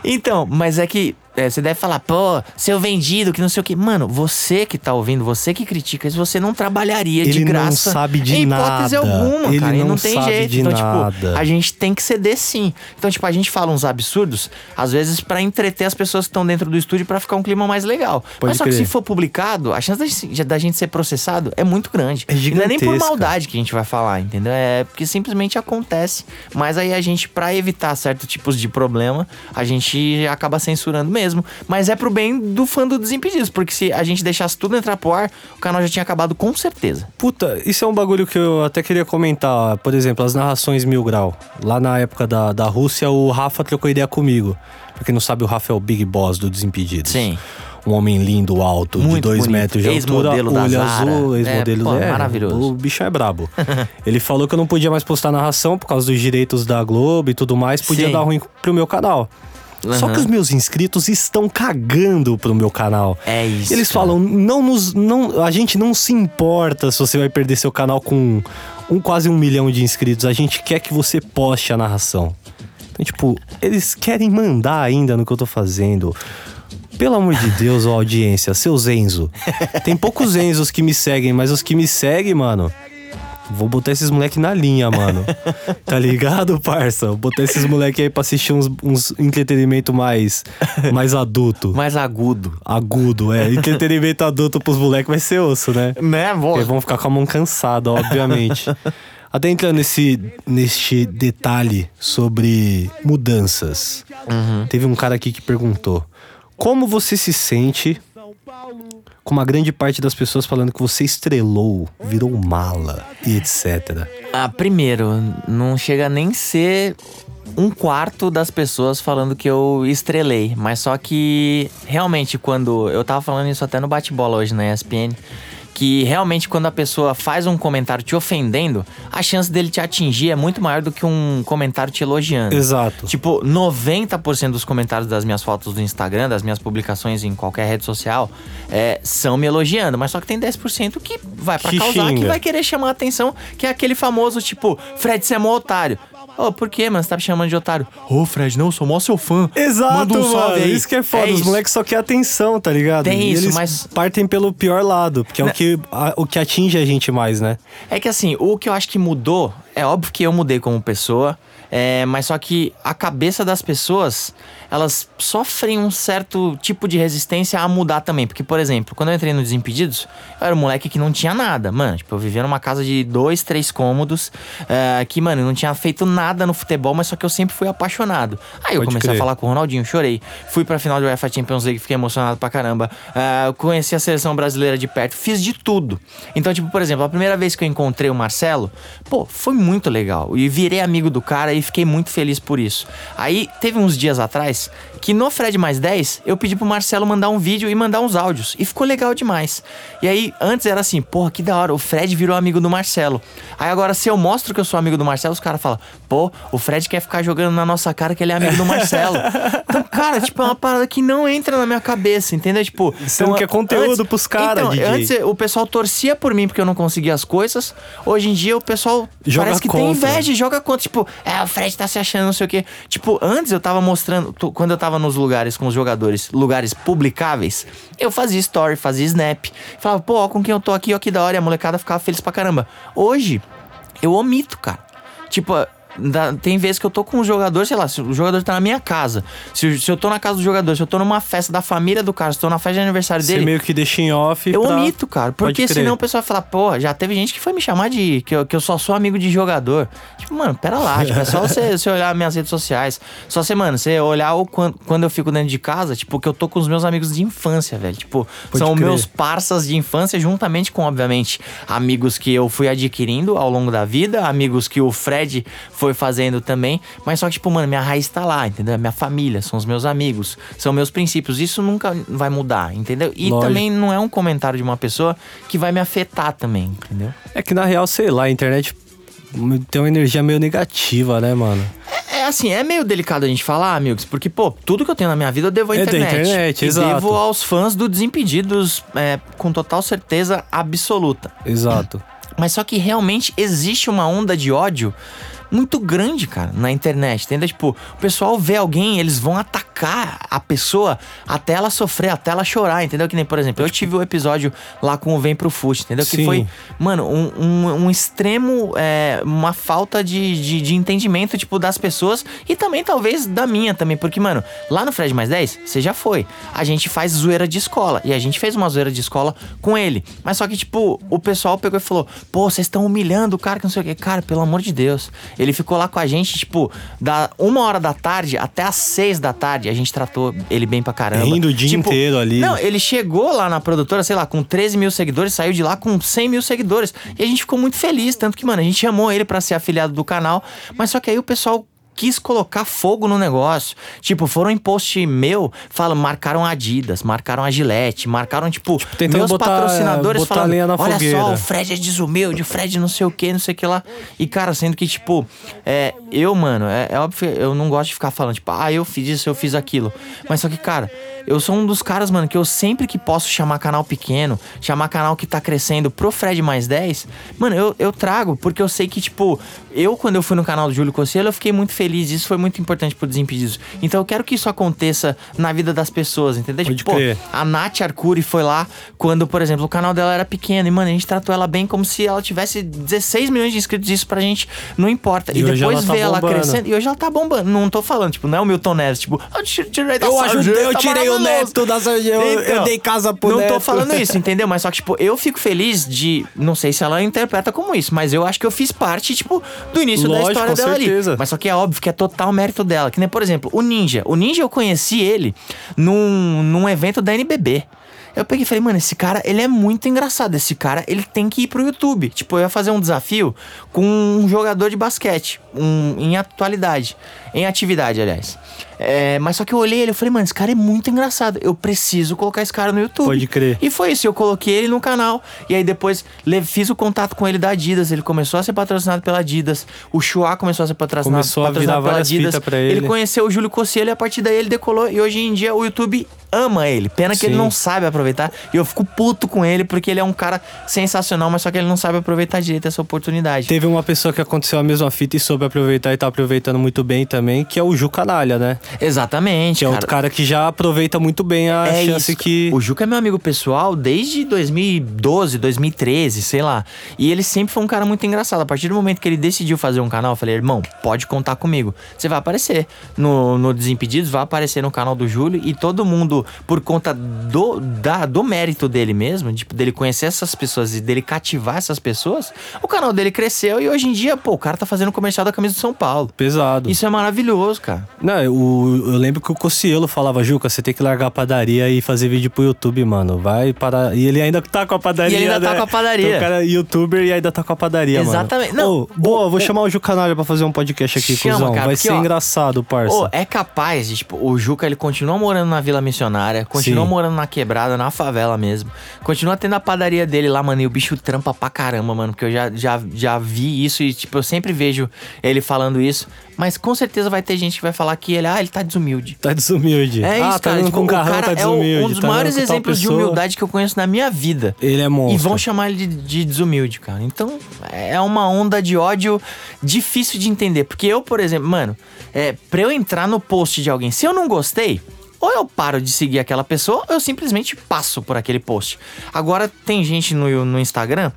Então, mas é que é, você deve falar, pô, seu vendido, que não sei o quê. Mano, você que tá ouvindo, você que critica isso, você não trabalharia de Ele não graça. sabe de em hipótese nada. alguma, Ele cara. não não tem sabe jeito. de então, nada. tipo, a gente tem que ceder sim. Então, tipo, a gente fala uns absurdos, às vezes pra entreter as pessoas que estão dentro do estúdio pra ficar um clima mais legal. Pode mas só que crer. se for publicado, a chance da gente, da gente ser processado é muito grande. É e não é nem por maldade que a gente vai falar, entendeu? É porque simplesmente acontece. Mas aí a gente, pra evitar certos tipos de problema, a gente acaba censurando mesmo. Mas é pro bem do fã do Desimpedidos, porque se a gente deixasse tudo entrar pro ar, o canal já tinha acabado com certeza. Puta, isso é um bagulho que eu até queria comentar. Por exemplo, as narrações Mil Grau. Lá na época da, da Rússia, o Rafa trocou ideia comigo. Pra quem não sabe, o Rafa é o Big Boss do Desimpedidos. Sim. Um homem lindo, alto, de Muito dois bonito. metros de altura, olho azul, É, ex-modelo pô, é, maravilhoso. O bicho é brabo. Ele falou que eu não podia mais postar narração por causa dos direitos da Globo e tudo mais, podia Sim. dar ruim pro meu canal. Só Aham. que os meus inscritos estão cagando pro meu canal. É isso. Eles cara. falam, não nos, não, a gente não se importa se você vai perder seu canal com um, quase um milhão de inscritos. A gente quer que você poste a narração. Então, tipo, eles querem mandar ainda no que eu tô fazendo. Pelo amor de Deus, ó, audiência, seus Enzo. Tem poucos Enzos que me seguem, mas os que me seguem, mano. Vou botar esses moleque na linha, mano. Tá ligado, parça? Vou botar esses moleque aí pra assistir uns, uns entretenimento mais, mais adulto. Mais agudo. Agudo, é. Entretenimento adulto pros moleques vai ser osso, né? Né, vou. Eles vão ficar com a mão cansada, obviamente. Até entrando nesse, neste detalhe sobre mudanças. Teve um cara aqui que perguntou: Como você se sente com uma grande parte das pessoas falando que você estrelou, virou mala e etc. Ah, primeiro, não chega nem ser um quarto das pessoas falando que eu estrelei. Mas só que realmente, quando. Eu tava falando isso até no bate-bola hoje na ESPN. Que realmente, quando a pessoa faz um comentário te ofendendo, a chance dele te atingir é muito maior do que um comentário te elogiando. Exato. Tipo, 90% dos comentários das minhas fotos do Instagram, das minhas publicações em qualquer rede social, é, são me elogiando. Mas só que tem 10% que vai pra Que causar, que xinga. vai querer chamar a atenção, que é aquele famoso, tipo, Fred, você é mó otário. Ô, por que, mano? Você tá me chamando de otário? Ô, Fred, não, eu sou mó seu fã. Exato, Manda um mano. aí. Isso que é foda. É Os moleques só querem atenção, tá ligado? Tem E isso, eles mas- partem pelo pior lado, porque é o que, a- o que atinge a gente mais, né? É que assim, o que eu acho que mudou, é óbvio que eu mudei como pessoa, é, mas só que a cabeça das pessoas, elas sofrem um certo tipo de resistência a mudar também. Porque, por exemplo, quando eu entrei no Desimpedidos, eu era um moleque que não tinha nada. Mano, tipo, eu vivia numa casa de dois, três cômodos, é, que, mano, eu não tinha feito nada no futebol, mas só que eu sempre fui apaixonado. Aí eu Pode comecei crer. a falar com o Ronaldinho, chorei. Fui pra final do UEFA Champions League, fiquei emocionado pra caramba. É, conheci a seleção brasileira de perto, fiz de tudo. Então, tipo, por exemplo, a primeira vez que eu encontrei o Marcelo, pô, foi muito legal. E virei amigo do cara e fiquei muito feliz por isso. Aí, teve uns dias atrás que no Fred Mais 10, eu pedi pro Marcelo mandar um vídeo e mandar uns áudios. E ficou legal demais. E aí, antes era assim, porra, que da hora, o Fred virou amigo do Marcelo. Aí agora, se eu mostro que eu sou amigo do Marcelo, os caras falam, pô, o Fred quer ficar jogando na nossa cara que ele é amigo do Marcelo. então, cara, tipo, é uma parada que não entra na minha cabeça, entendeu? Tipo, Você não quer conteúdo pros caras, então, DJ. Antes o pessoal torcia por mim porque eu não conseguia as coisas. Hoje em dia o pessoal Joga parece que tem contra. inveja e joga contra. Tipo, é, o Fred tá se achando, não sei o quê. Tipo, antes eu tava mostrando, quando eu tava nos lugares com os jogadores, lugares publicáveis, eu fazia story, fazia snap. Falava, pô, ó, com quem eu tô aqui, ó, que da hora. E a molecada ficava feliz pra caramba. Hoje, eu omito, cara. Tipo, da- tem vezes que eu tô com um jogador, sei lá, se o jogador tá na minha casa. Se, se eu tô na casa do jogador, se eu tô numa festa da família do cara, se eu tô na festa de aniversário Você dele. meio que deixa em off. Eu pra- omito, cara. Porque senão o pessoal vai falar, pô, já teve gente que foi me chamar de. que eu, que eu só sou amigo de jogador. Tipo, mano, pera lá. tipo, é só você, você olhar minhas redes sociais. Só você, mano, você olhar o, quando, quando eu fico dentro de casa, tipo, que eu tô com os meus amigos de infância, velho. Tipo, Pode são crer. meus parças de infância, juntamente com, obviamente, amigos que eu fui adquirindo ao longo da vida, amigos que o Fred foi fazendo também. Mas só que, tipo, mano, minha raiz tá lá, entendeu? É Minha família, são os meus amigos, são meus princípios. Isso nunca vai mudar, entendeu? E Lógico. também não é um comentário de uma pessoa que vai me afetar também, entendeu? É que na real, sei lá, a internet tem uma energia meio negativa, né, mano? É, assim, é meio delicado a gente falar, amigos, porque, pô, tudo que eu tenho na minha vida eu devo à É da internet. internet, e exato. devo aos fãs do Desimpedidos é, com total certeza absoluta. Exato. Mas só que realmente existe uma onda de ódio muito grande, cara, na internet, entendeu? Tipo, o pessoal vê alguém, eles vão atacar a pessoa até ela sofrer, até ela chorar, entendeu? Que nem, por exemplo, eu tive o episódio lá com o Vem Pro Fute, entendeu? Que Sim. foi, mano, um, um, um extremo, é, uma falta de, de, de entendimento, tipo, das pessoas e também, talvez, da minha também, porque, mano, lá no Fred Mais 10, você já foi. A gente faz zoeira de escola e a gente fez uma zoeira de escola com ele. Mas só que, tipo, o pessoal pegou e falou: pô, vocês estão humilhando o cara que não sei o quê. Cara, pelo amor de Deus. Ele ficou lá com a gente, tipo, da uma hora da tarde até as seis da tarde. A gente tratou ele bem pra caramba. Rindo o dia Tipo, inteiro ali. Não, ele chegou lá na produtora, sei lá, com 13 mil seguidores, saiu de lá com 100 mil seguidores. E a gente ficou muito feliz, tanto que, mano, a gente chamou ele pra ser afiliado do canal. Mas só que aí o pessoal quis colocar fogo no negócio. Tipo, foram em post meu, falam, marcaram a Adidas, marcaram a Gillette, marcaram, tipo, tentando meus botar- patrocinadores botar falando, olha fogueira." só, o Fred é desumilde, o Fred não sei o que, não sei o que lá. E, cara, sendo que, tipo, é, eu, mano, é, é óbvio, eu não gosto de ficar falando, tipo, ah, eu fiz isso, eu fiz aquilo. Mas só que, cara, eu sou um dos caras, mano, que eu sempre que posso chamar canal pequeno, chamar canal que tá crescendo pro Fred mais 10, mano, eu, eu trago, porque eu sei que, tipo, eu, quando eu fui no canal do Júlio Cossielo, eu fiquei muito feliz. Isso foi muito importante pro Desimpedidos. Então eu quero que isso aconteça na vida das pessoas, entendeu? Pode Tipo, pô, crer. a Nath Arcuri foi lá quando, por exemplo, o canal dela era pequeno. E, mano, a gente tratou ela bem como se ela tivesse 16 milhões de inscritos. Isso pra gente não importa. E E, depois ela tá ver ela bombando. crescendo. E hoje ela tá bombando. Não tô falando, tipo, não é o Milton Neves. Tipo, eu ti- tirei da Eu ajudei, eu tirei o neto da eu- eu dei casa pro Não tô falando isso, entendeu? Mas só que, tipo, eu fico feliz de. Não sei se ela interpreta como isso, mas eu acho que eu fiz parte, tipo, do início Lógico, da história dela certeza. ali. Mas só que é óbvio que é total mérito dela. Que nem, por exemplo, o Ninja. O Ninja eu conheci ele num, num evento da NBB. Eu peguei e falei, mano, esse cara, ele é muito engraçado. Esse cara, ele tem que ir pro YouTube. Tipo, eu ia fazer um desafio com um jogador de basquete, um, em atualidade. Em atividade, aliás. É, mas só que eu olhei ele e falei, mano, esse cara é muito engraçado. Eu preciso colocar esse cara no YouTube. Pode crer. E foi isso, eu coloquei ele no canal. E aí depois fiz o contato com ele da Adidas. Ele começou a ser patrocinado pela Adidas. O Chua começou a ser patrocinado, Começou a patrocinado virar várias fitas pra ele. Ele conheceu o Júlio Cossielo e a partir daí ele decolou. E hoje em dia o YouTube ama ele. Pena que ele Sim. não sabe aproveitar. E eu fico puto com ele porque ele é um cara sensacional, mas só que ele não sabe aproveitar direito essa oportunidade. Teve uma pessoa que aconteceu a mesma fita e soube aproveitar e tá aproveitando muito bem também, que é o Ju Canalha, né? Exatamente, Que é outro cara que já aproveita muito bem a É chance isso. que. O Juca é meu amigo pessoal desde 2012, 2013, sei lá. E ele sempre foi um cara muito engraçado. A partir do momento que ele decidiu fazer um canal, eu falei, irmão, pode contar comigo. Você vai aparecer no, no Desimpedidos, vai aparecer no canal do Júlio e todo mundo, por conta do, da, do mérito dele mesmo, tipo, dele conhecer essas pessoas e dele cativar essas pessoas, o canal dele cresceu e hoje em dia, pô, o cara tá fazendo comercial da camisa do São Paulo. Pesado. Isso é maravilhoso, cara. Não, o- eu lembro que o Cocielo falava, Juca, você tem que largar a padaria e fazer vídeo pro YouTube, mano. Vai parar. E ele ainda tá com a padaria. E ele ainda tá né? com a padaria. Então, o cara é youtuber e ainda tá com a padaria, Exatamente. mano. Não, Ô, boa, vou chamar o Ju Canalha pra fazer um podcast aqui, Chama, cuzão. cara, Vai porque, ser ó, engraçado, parça. Ô, é capaz de, tipo, o Juca, ele continua morando na Vila Missionária, continua Sim. morando na quebrada, na favela mesmo. Continua tendo a padaria dele lá, mano, e o bicho trampa pra caramba, mano, porque eu já, já, já vi isso e, tipo, eu sempre vejo ele falando isso. Mas com certeza vai ter gente que vai falar que ele, ah, ele tá desumilde. Tá desumilde. É ah, isso, tá cara. andando Tipo, com o carrão, cara tá é desumilde. um dos tá maiores exemplos de humildade que eu conheço na minha vida. Ele é monstro. E vão chamar ele de, de desumilde, cara. Então, é uma onda de ódio difícil de entender. Porque eu, por exemplo, mano, é, pra eu entrar no post de alguém, se eu não gostei, ou eu paro de seguir aquela pessoa, ou eu simplesmente passo por aquele post. Agora, tem gente no, no Instagram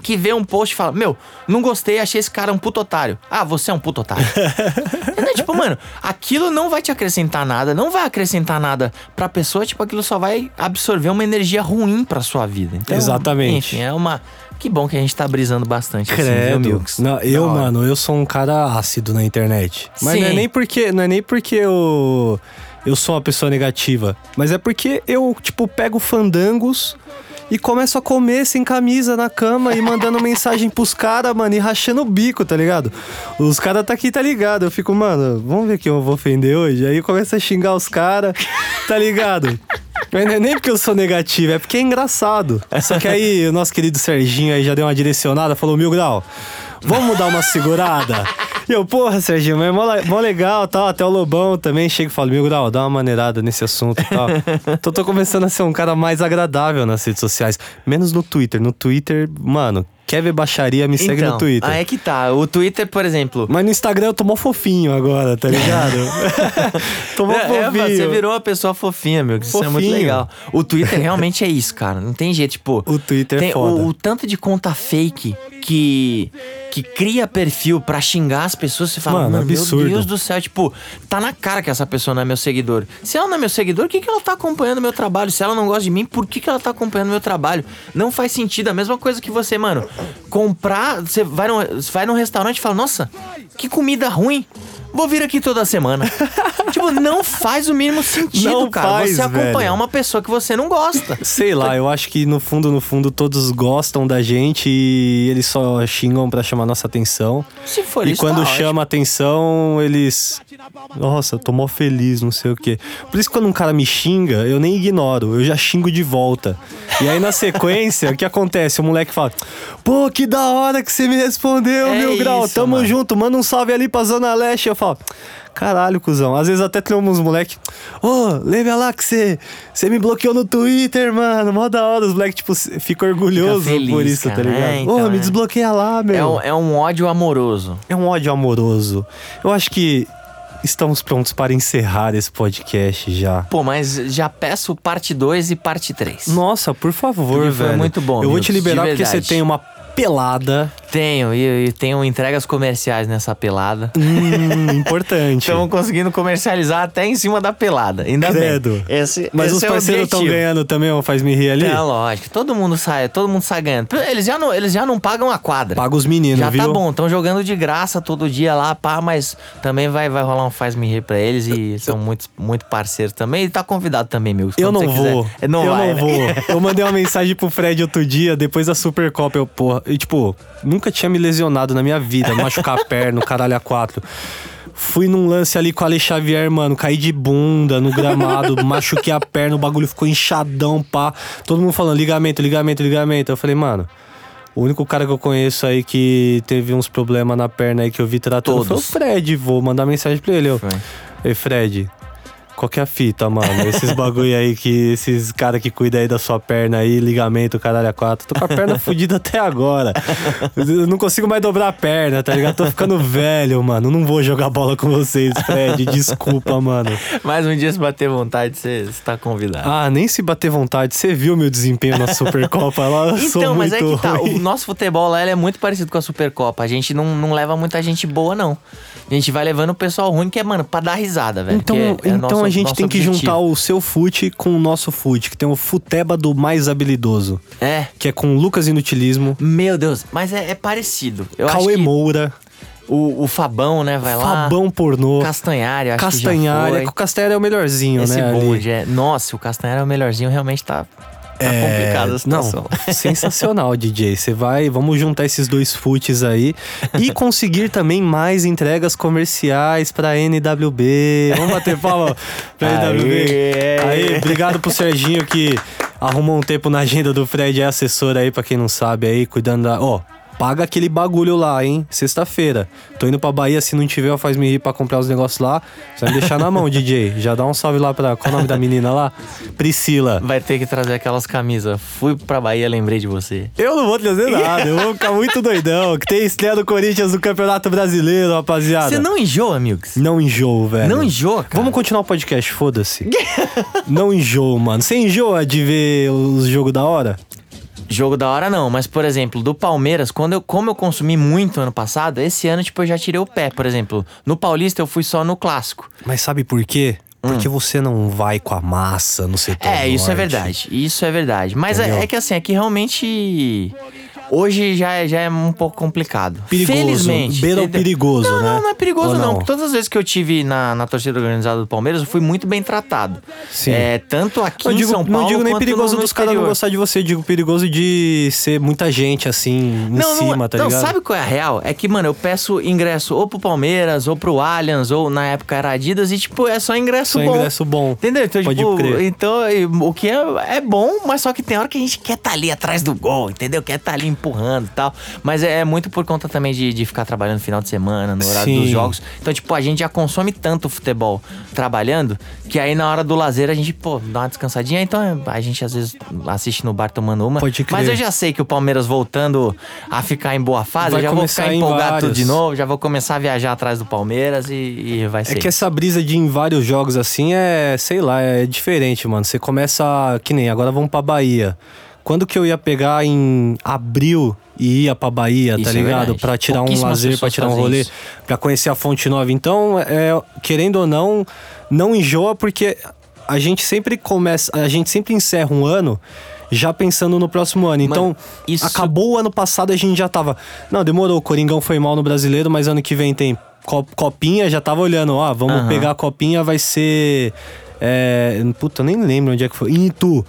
que vê um post e fala: Meu, não gostei, achei esse cara um puto otário. Ah, você é um puto otário. Entendeu? Tipo, mano, aquilo não vai te acrescentar nada, não vai acrescentar nada pra pessoa, tipo, aquilo só vai absorver uma energia ruim pra sua vida. Então, Exatamente. Enfim, é uma. Que bom que a gente tá brisando bastante assim, viu, Credo. Milks? Não, eu, mano, eu sou um cara ácido na internet. Mas não é Sim. nem porque, não é nem porque eu eu sou uma pessoa negativa, mas é porque eu, tipo, pego fandangos e começo a comer sem camisa na cama e mandando mensagem pros caras, mano, e rachando o bico, tá ligado? Os caras tá aqui, tá ligado? Eu fico, mano, vamos ver quem eu vou ofender hoje. Aí começa a xingar os caras, tá ligado? Mas não é nem porque eu sou negativo, é porque é engraçado. Só que aí o nosso querido Serginho aí já deu uma direcionada, falou, Mil Grau, vamos dar uma segurada? E eu, porra, Serginho, mas é mó, mó legal tal. Até o Lobão também chega e fala: Meu grau, dá uma maneirada nesse assunto e tal. então tô começando a ser um cara mais agradável nas redes sociais. Menos no Twitter. No Twitter, mano, quer ver baixaria, me segue então, no Twitter. Aí é que tá. O Twitter, por exemplo. Mas no Instagram eu tô mó fofinho agora, tá ligado? tô mó É, é, fofinho. você virou uma pessoa fofinha, meu. que Isso é muito Fofinho. legal. O Twitter realmente é isso, cara. Não tem jeito. Tipo, O Twitter é tem foda. O, o tanto de conta fake que que cria perfil pra xingar as pessoas, você fala, Mano, mano, meu absurdo. Deus do céu, tipo, tá na cara que essa pessoa não é meu seguidor. Se ela não é meu seguidor, por que, que ela tá acompanhando meu trabalho? Se ela não gosta de mim, por que, que ela tá acompanhando meu trabalho? Não faz sentido. A mesma coisa que você, mano, comprar, você vai num, vai num restaurante e fala, nossa, que comida ruim. Vou vir aqui toda semana. tipo, não faz o mínimo sentido, Não cara. faz, você acompanhar velho. uma pessoa que você não gosta. Sei lá, eu acho que no fundo, no fundo, todos gostam da gente e eles só xingam pra chamar nossa atenção. Se for e isso, quando tá ótimo. chama atenção, eles. Nossa, tô mó feliz, não sei o quê. Por isso, que quando um cara me xinga, eu nem ignoro, eu já xingo de volta. E aí, na sequência, o que acontece? O moleque fala: Pô, que da hora que você me respondeu, É meu grau. Tamo mano. junto, manda um salve ali pra Zona Leste. Eu falo. Caralho, cuzão. Às vezes até tem uns moleque. Ô, lembra lá que você me bloqueou no Twitter, mano. Mó da hora. Os moleques, tipo, ficam orgulhosos Fica por isso, tá cara. ligado? É, Ô, então, me é. desbloqueia lá, meu. É um, é um ódio amoroso. É um ódio amoroso. Eu acho que estamos prontos para encerrar esse podcast já. Pô, mas já peço parte 2 e parte 3. Nossa, por favor, Porque foi velho. muito bom, Eu vou te liberar porque você tem uma pelada Tenho, e, e tenho entregas comerciais nessa pelada. hum, importante. Estamos conseguindo comercializar até em cima da pelada. Ainda Credo. bem. Esse, Mas esse os é parceiros estão ganhando também, ó, faz me rir ali? É, lógico. Todo mundo sai, todo mundo sai ganhando. Eles já não, eles já não pagam a quadra. Paga os meninos, já viu? tá bom, estão jogando de graça todo dia lá, pá, mas também vai, vai rolar um faz-me rir pra eles e são muito, muito parceiros também. E tá convidado também, meu. Eu não vou. quiser. Não eu vai, não né? vou. Eu mandei uma mensagem pro Fred outro dia, depois da Supercopa. Eu, porra, e tipo, nunca tinha me lesionado na minha vida, machucar a perna, caralho a quatro. Fui num lance ali com o Ale Xavier, mano. Caí de bunda no gramado, machuquei a perna, o bagulho ficou inchadão, pá. Todo mundo falando ligamento, ligamento, ligamento. Eu falei, mano. O único cara que eu conheço aí que teve uns problemas na perna aí que eu vi tratando Todos. foi o Fred. Vou mandar mensagem pra ele. Eu. Ei, Fred, qual que é a fita, mano? Esses bagulho aí que esses cara que cuida aí da sua perna aí, ligamento, caralho, a quatro. Tô com a perna fodida até agora. Eu não consigo mais dobrar a perna, tá ligado? Tô ficando velho, mano. Não vou jogar bola com vocês, Fred. Desculpa, mano. Mais um dia se bater vontade, você você tá convidado. Ah, nem se bater vontade. Você viu meu desempenho na Supercopa lá? Eu sou Então, mas é muito que tá. ruim. O nosso futebol lá ele é muito parecido com a Supercopa. A gente não, não leva muita gente boa, não. A gente vai levando o pessoal ruim, que é, mano, pra dar risada, velho. Então, é- é então nosso- a gente tem que objetivo. juntar o seu fute com o nosso fute, que tem o futeba do mais habilidoso, É. que é com o Lucas Inutilismo, Meu Deus, mas é, é parecido. Eu acho Cauê que Moura, o, o Fabão, né, vai lá. Fabão Pornô, Castanhari, acho que já Castanhari. foi. É que o Castanhari é o melhorzinho, Esse né? ali. bonde é... Nossa, o Castanhari é o melhorzinho, realmente tá, tá complicada a situação. É, Não, sensacional, DJ. Você vai, vamos juntar esses dois futes aí e conseguir também mais entregas comerciais pra NWB. Vamos bater palma pra NWB. Aí, obrigado pro Serginho que arrumou um tempo na agenda do Fred, é assessor aí, pra quem não sabe aí, cuidando da. Ó, paga aquele bagulho lá, hein? Sexta-feira. Tô indo pra Bahia, se não tiver, faz me rir pra comprar os negócios lá. Você vai me deixar na mão, DJ. Já dá um salve lá pra. Qual é o nome da menina lá? Priscila. Vai ter que trazer aquelas camisas. Fui pra Bahia, lembrei de você. Eu não vou trazer nada, eu vou ficar muito doidão. Que tem estreia do Corinthians no Campeonato Brasileiro, rapaziada. Você não enjoa, amigos? Não enjoo, velho. Não enjoa, cara? Vamos continuar o podcast, foda-se. não enjoo, mano. Você enjoa de ver os jogos da hora? Jogo da hora não, mas por exemplo, do Palmeiras, quando eu, como eu consumi muito ano passado, esse ano tipo eu já tirei o pé, por exemplo, no Paulista eu fui só no clássico. Mas sabe por quê? Porque você não vai com a massa no setor Hum. É, isso é norte. verdade. Isso é verdade. Mas é, é que assim, é que realmente hoje já é, já é um pouco complicado. Perigoso. Felizmente. Beira o perigoso, não, né? Não, não é perigoso Ou não. não? porque Todas as vezes que eu tive na, na torcida organizada do Palmeiras, eu fui muito bem tratado. Sim. É, tanto aqui Não em digo, São Paulo não digo nem perigoso no, dos caras não gostar de você, digo perigoso de ser muita gente assim em Não, cima, não, tá não, ligado? sabe qual é a real? É que, mano, eu peço ingresso ou pro Palmeiras, ou pro Allianz, ou na época era Adidas, e, tipo, é só ingresso Só bom. ingresso bom. Entendeu? Então, Pode tipo, crer. então, o que é, é bom, mas só que tem hora que a gente quer tá ali atrás do gol, entendeu? Quer tá ali empurrando e tal. Mas é, é muito por conta também de, de ficar trabalhando no final de semana, no horário Sim. dos jogos. Então, tipo, a gente já consome tanto futebol trabalhando que aí na hora do lazer a gente, pô, dá uma descansadinha. Então a gente às vezes assiste no bar tomando uma. Pode crer. Mas eu já sei que o Palmeiras voltando a ficar em boa fase, Vai eu já vou começar ficar em empolgado vários. de novo, já vou começar a viajar atrás do Palmeiras e, e vai ser. É que essa brisa de em vários jogos assim é, sei lá, é diferente, mano. Você começa, que nem agora vamos pra Bahia. Quando que eu ia pegar em abril e ia pra Bahia, Isso tá é ligado? verdade. pra tirar um lazer, pra pessoas tirar um rolê, pra conhecer a Fonte Nova. Então, é, querendo ou não, não enjoa porque a gente sempre começa, a gente sempre encerra um ano já pensando no próximo ano. Então, isso- acabou o ano passado, a gente já tava. Não, demorou, o Coringão foi mal no brasileiro, mas ano que vem tem co- copinha, já tava olhando, ó, vamos Aham. pegar a copinha, vai ser. É, puta, nem lembro onde é que foi. Itu.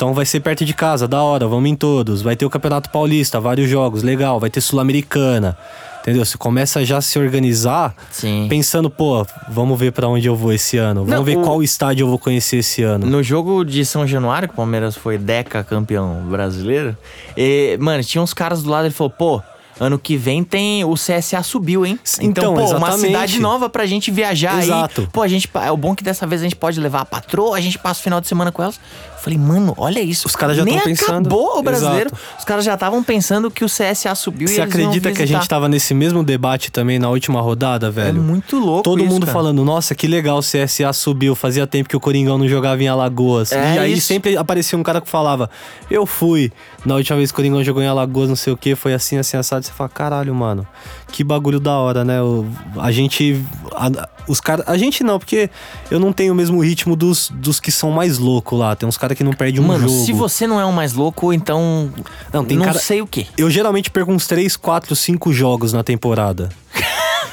Então vai ser perto de casa, da hora, vamos em todos. Vai ter o Campeonato Paulista, vários jogos, legal. Vai ter Sul-Americana. Entendeu? Você começa já a se organizar Sim. pensando, pô, vamos ver pra onde eu vou esse ano. Vamos Não, ver o- qual estádio eu vou conhecer esse ano. No jogo de São Januário, que o Palmeiras foi Deca campeão brasileiro, e, mano, tinha uns caras do lado, ele falou, pô. Ano que vem tem o CSA subiu, hein? Então, pô, uma cidade nova pra gente viajar Exato. aí. Pô, a gente. É o bom que dessa vez a gente pode levar a patroa, a gente passa o final de semana com elas. Falei, mano, olha isso. Os caras já Nem tão pensando. acabou o brasileiro. Exato. Os caras já estavam pensando que o CSA subiu e Você eles iam acredita que a gente tava nesse mesmo debate também na última rodada, É velho? muito louco Todo isso, mundo cara. falando, nossa, que legal o CSA subiu. Fazia tempo que o Coringão não jogava em Alagoas. É e aí isso. sempre aparecia um cara que falava, eu fui. Na última vez que o Coringão jogou em Alagoas, não sei o que, foi assim, assim, assado. Você fala, caralho, mano, que bagulho da hora, né? O- a gente. a- os caras. A gente não, porque eu não tenho o mesmo ritmo dos, dos que são mais loucos lá. Tem uns caras que não perdem um Mano, jogo. se você não é o mais louco, então. Não, tem não cara- sei o quê. Eu geralmente perco uns 3, 4, 5 jogos na temporada.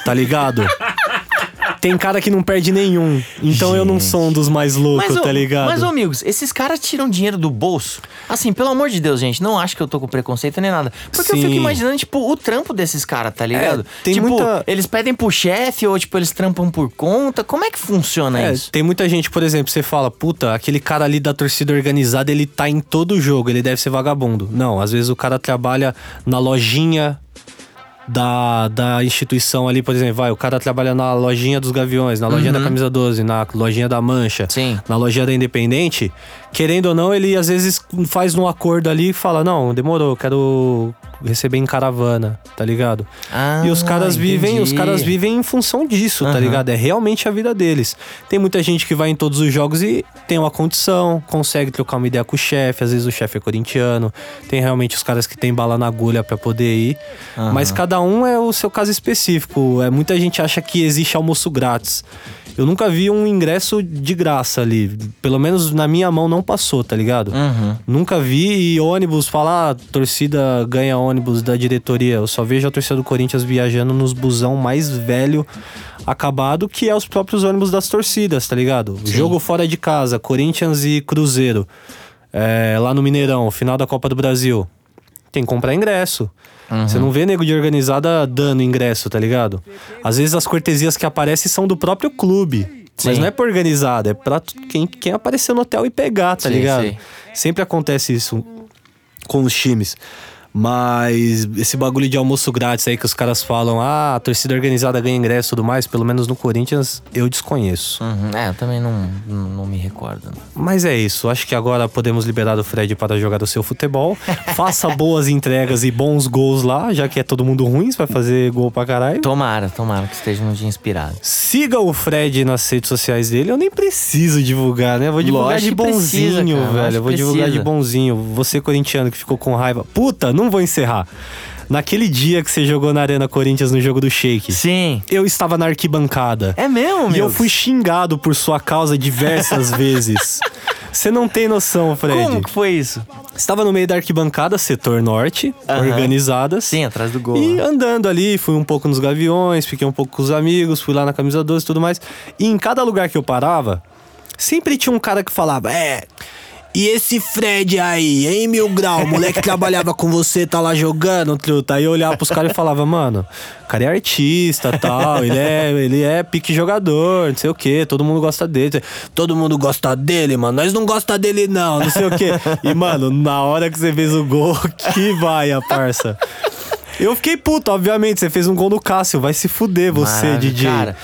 Tá ligado? Tem cara que não perde nenhum. Então eu não sou um dos mais loucos, tá ligado? Mas, ô, amigos, esses caras tiram dinheiro do bolso. Assim, pelo amor de Deus, gente, não acho que eu tô com preconceito nem nada. Porque eu Sim. fico imaginando, tipo, o trampo desses caras, tá ligado? É, tem tipo, muita- eles pedem pro chefe ou, tipo, eles trampam por conta. Como é que funciona É, isso? tem muita gente, por exemplo, você fala, puta, aquele cara ali da torcida organizada, ele tá em todo jogo, ele deve ser vagabundo. Não, às vezes o cara trabalha na lojinha da, da instituição ali, por exemplo, vai, o cara trabalha na lojinha dos Gaviões, na lojinha da Camisa 12, na lojinha da Mancha, Uhum. Sim. na lojinha da Independente. Querendo ou não, ele às vezes faz um acordo ali e fala, não, demorou, quero receber em caravana, tá ligado? Ah, e os caras vivem, os entendi. caras vivem em função disso, tá Aham. ligado? É realmente a vida deles. Tem muita gente que vai em todos os jogos e tem uma condição, consegue trocar uma ideia com o chefe, às vezes o chefe é corintiano. Tem realmente os caras que tem bala na agulha pra poder ir. Aham. Mas cada um é o seu caso específico. É, muita gente acha que existe almoço grátis. Eu nunca vi um ingresso de graça ali. Pelo menos na minha mão não passou, tá ligado? Uhum. Nunca vi e ônibus falar, ah, torcida ganha ônibus da diretoria. Eu só vejo a torcida do Corinthians viajando nos busão mais velho acabado, que é os próprios ônibus das torcidas, tá ligado? Jogo fora de casa, Corinthians e Cruzeiro. É, lá no Mineirão, final da Copa do Brasil. Tem que comprar ingresso. Você não vê nego de organizada dando ingresso, tá ligado? Às vezes as cortesias que aparecem são do próprio clube. Mas Sim. não é pra organizada, é pra quem, quem apareceu no hotel e pegar, tá Sim, ligado? sim. Sempre acontece isso com os times. Mas esse bagulho de almoço grátis aí que os caras falam, ah, a torcida organizada ganha ingresso e tudo mais, pelo menos no Corinthians eu desconheço. Uhum. É, eu também não, não, não me recordo. Mas é isso, acho que agora podemos liberar o Fred para jogar o seu futebol. Faça boas entregas e bons gols lá, já que é todo mundo ruim, você vai fazer gol pra caralho. Tomara, tomara que esteja um dia inspirado. Siga o Fred nas redes sociais dele. Eu nem preciso divulgar, né? Vou divulgar Lógico de precisa, bonzinho, cara, velho. lógico vou divulgar de precisa. bonzinho. Você, corintiano, que ficou com raiva. Puta, não vou encerrar. Naquele dia que você jogou na Arena Corinthians no jogo do Shake, Sim. eu estava na arquibancada. É mesmo, E eu meu? fui xingado por sua causa diversas vezes. Você não tem noção, Fred. Como que foi isso? Estava no meio da arquibancada, setor norte, Aham. organizadas. Sim, atrás do gol. E né? andando ali, fui um pouco nos Gaviões, fiquei um pouco com os amigos, fui lá na camisa 12 e tudo mais. E em cada lugar que eu parava, sempre tinha um cara que falava: É. E esse Fred aí, hein, Mil Grau? O moleque que trabalhava com você, tá lá jogando, truta. Aí eu olhava pros caras e falava, mano, o cara é artista tal, ele é, ele é pique jogador, não sei o que, todo mundo gosta dele. Todo mundo gosta dele, mano. Nós não gosta dele, não, não sei o que. E, mano, na hora que você fez o gol, que vai, a parça. Eu fiquei puto, obviamente. Você fez um gol no Cássio, vai se fuder você, Maravilha. DJ. Cara,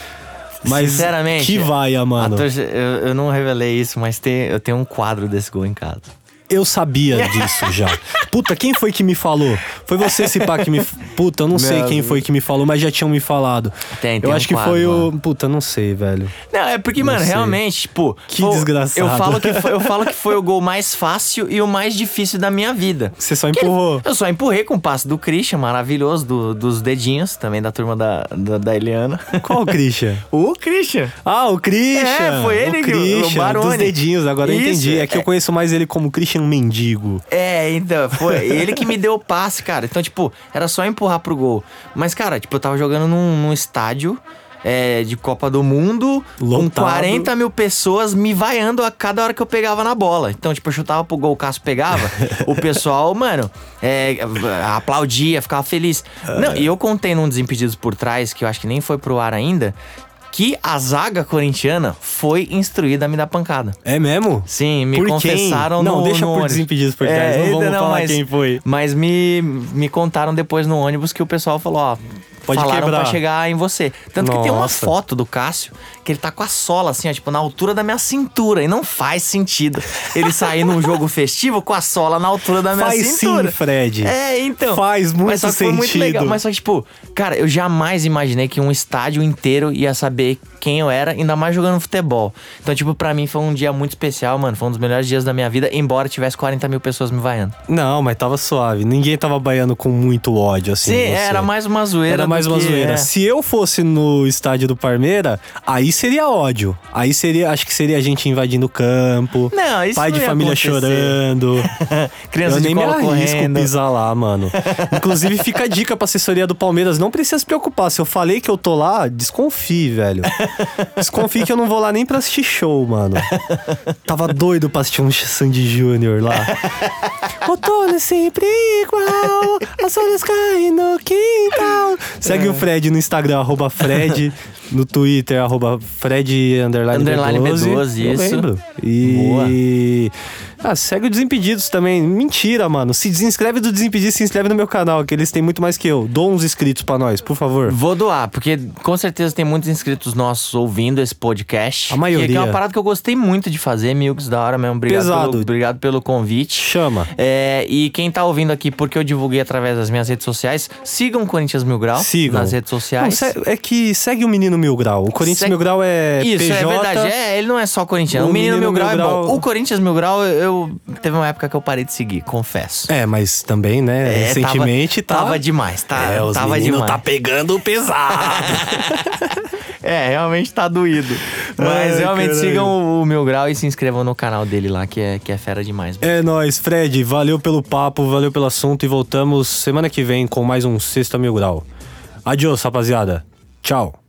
Mas sinceramente, que vaia, mano. torce- eu, eu não revelei isso, mas tem, eu tenho um quadro desse gol em casa. Eu sabia disso já. Puta, quem foi que me falou? Foi você, esse pá, que me. Puta, eu não sei quem foi que me falou, mas já tinham me falado. Tem, tem eu um acho que quadro foi lá. o. Puta, não sei, velho. Não, é porque, Não mano, sei. realmente, tipo. Que foi- desgraçado. Eu falo que, foi, eu falo que foi o gol mais fácil e o mais difícil da minha vida. Você só ele- empurrou. Eu só empurrei com o passe do Christian, maravilhoso, do- dos dedinhos, também da turma da, da, da Eliana. Qual o Christian? O Christian. Ah, o Christian! É, foi ele o que- o Barone. dos dedinhos, agora eu Isso, entendi. É que eu é. conheço mais ele como Christian Mendigo. É, então, foi ele que me deu o passe, cara. Então, tipo, era só empurrar pro gol. Mas, cara, tipo, eu tava jogando num, num estádio é, de Copa do Mundo com Lotado. 40 mil pessoas me vaiando a cada hora que eu pegava na bola. Então, tipo, eu chutava pro gol, o Cássio pegava, o pessoal, mano, é, aplaudia, ficava feliz. Não, e eu contei num Desimpedidos por Trás, que eu acho que nem foi pro ar ainda, que a zaga corintiana foi instruída a me dar pancada. É mesmo? Sim, me Por quem? confessaram Não, no deixa no por ônibus. Desimpedidos por Trás, não eita, vamos falar quem foi. Mas me, me contaram depois no ônibus que o pessoal falou, ó... Pode falaram quebrar. pra chegar em você. Tanto que tem uma Nossa. foto do Cássio que ele tá com a sola, assim, ó, tipo, na altura da minha cintura. E não faz sentido ele sair num jogo festivo com a sola na altura da minha Faz cintura. sim, Fred. É, então. Faz muito mas só que Foi muito sentido. legal. Mas só que, tipo, cara, eu jamais imaginei que um estádio inteiro ia saber quem eu era, ainda mais jogando futebol. Então, tipo, pra mim foi um dia muito especial, mano. Foi um dos melhores dias da minha vida, embora tivesse 40 mil pessoas me vaiando. Não, mas tava suave. Ninguém tava baiano com muito ódio, assim. Sim, era mais uma zoeira. Era mais uma que- zoeira. é. Se eu fosse no estádio do Parmeira, aí seria ódio. Aí seria, acho que seria a gente invadindo o campo. Não, isso Pai não de ia família acontecer. chorando. Criança eu nem me arrisco correndo. pisar lá, mano. Inclusive, fica a dica pra assessoria do Palmeiras. Não precisa se preocupar. Se eu falei que eu tô lá, desconfie, velho. Desconfie que eu não vou lá nem pra assistir show, mano. Tava doido pra assistir um Sandy Júnior lá. Outono é sempre igual, as folhas caem no quintal. Segue o Fred no Instagram, arroba Fred. No Twitter, arroba Fred underline, Underline B12. B12, Eu isso. lembro. E... Ah, segue o Desimpedidos também. Mentira, mano. Se desinscreve do Desimpedidos, se inscreve no meu canal, que eles têm muito mais que eu. Dou uns inscritos pra nós, por favor. Vou doar, porque com certeza tem muitos inscritos nossos ouvindo esse podcast. A maioria. Que, é uma parada que eu gostei muito de fazer, Milks, da hora mesmo. Obrigado, Pesado. Pelo, obrigado pelo convite. Chama. É, e quem tá ouvindo aqui, porque eu divulguei através das minhas redes sociais, sigam o Corinthians Mil Grau Sigam. nas redes Não, sociais. se- é que segue o Menino Mil Grau. O Corinthians Segue- Mil Grau é Isso, PJ. é verdade. É, ele não é só corintiano. O O, Menino, Menino Mil Grau Mil é Grau- bom. O Corinthians Mil Grau, eu, eu- teve uma época que eu parei de seguir, confesso. É, mas também, né, É, recentemente tava, tá... Tava demais, tá? É, os tava demais. tá pegando pesado. É, realmente tá doído. Mas Ai, realmente caralho. sigam o, o Mil Grau e se inscrevam no canal dele lá, que é, que é fera demais. é nóis, Fred. Valeu pelo papo, valeu pelo assunto e voltamos semana que vem com mais um Sexta Mil Grau. Adiós, rapaziada. Tchau.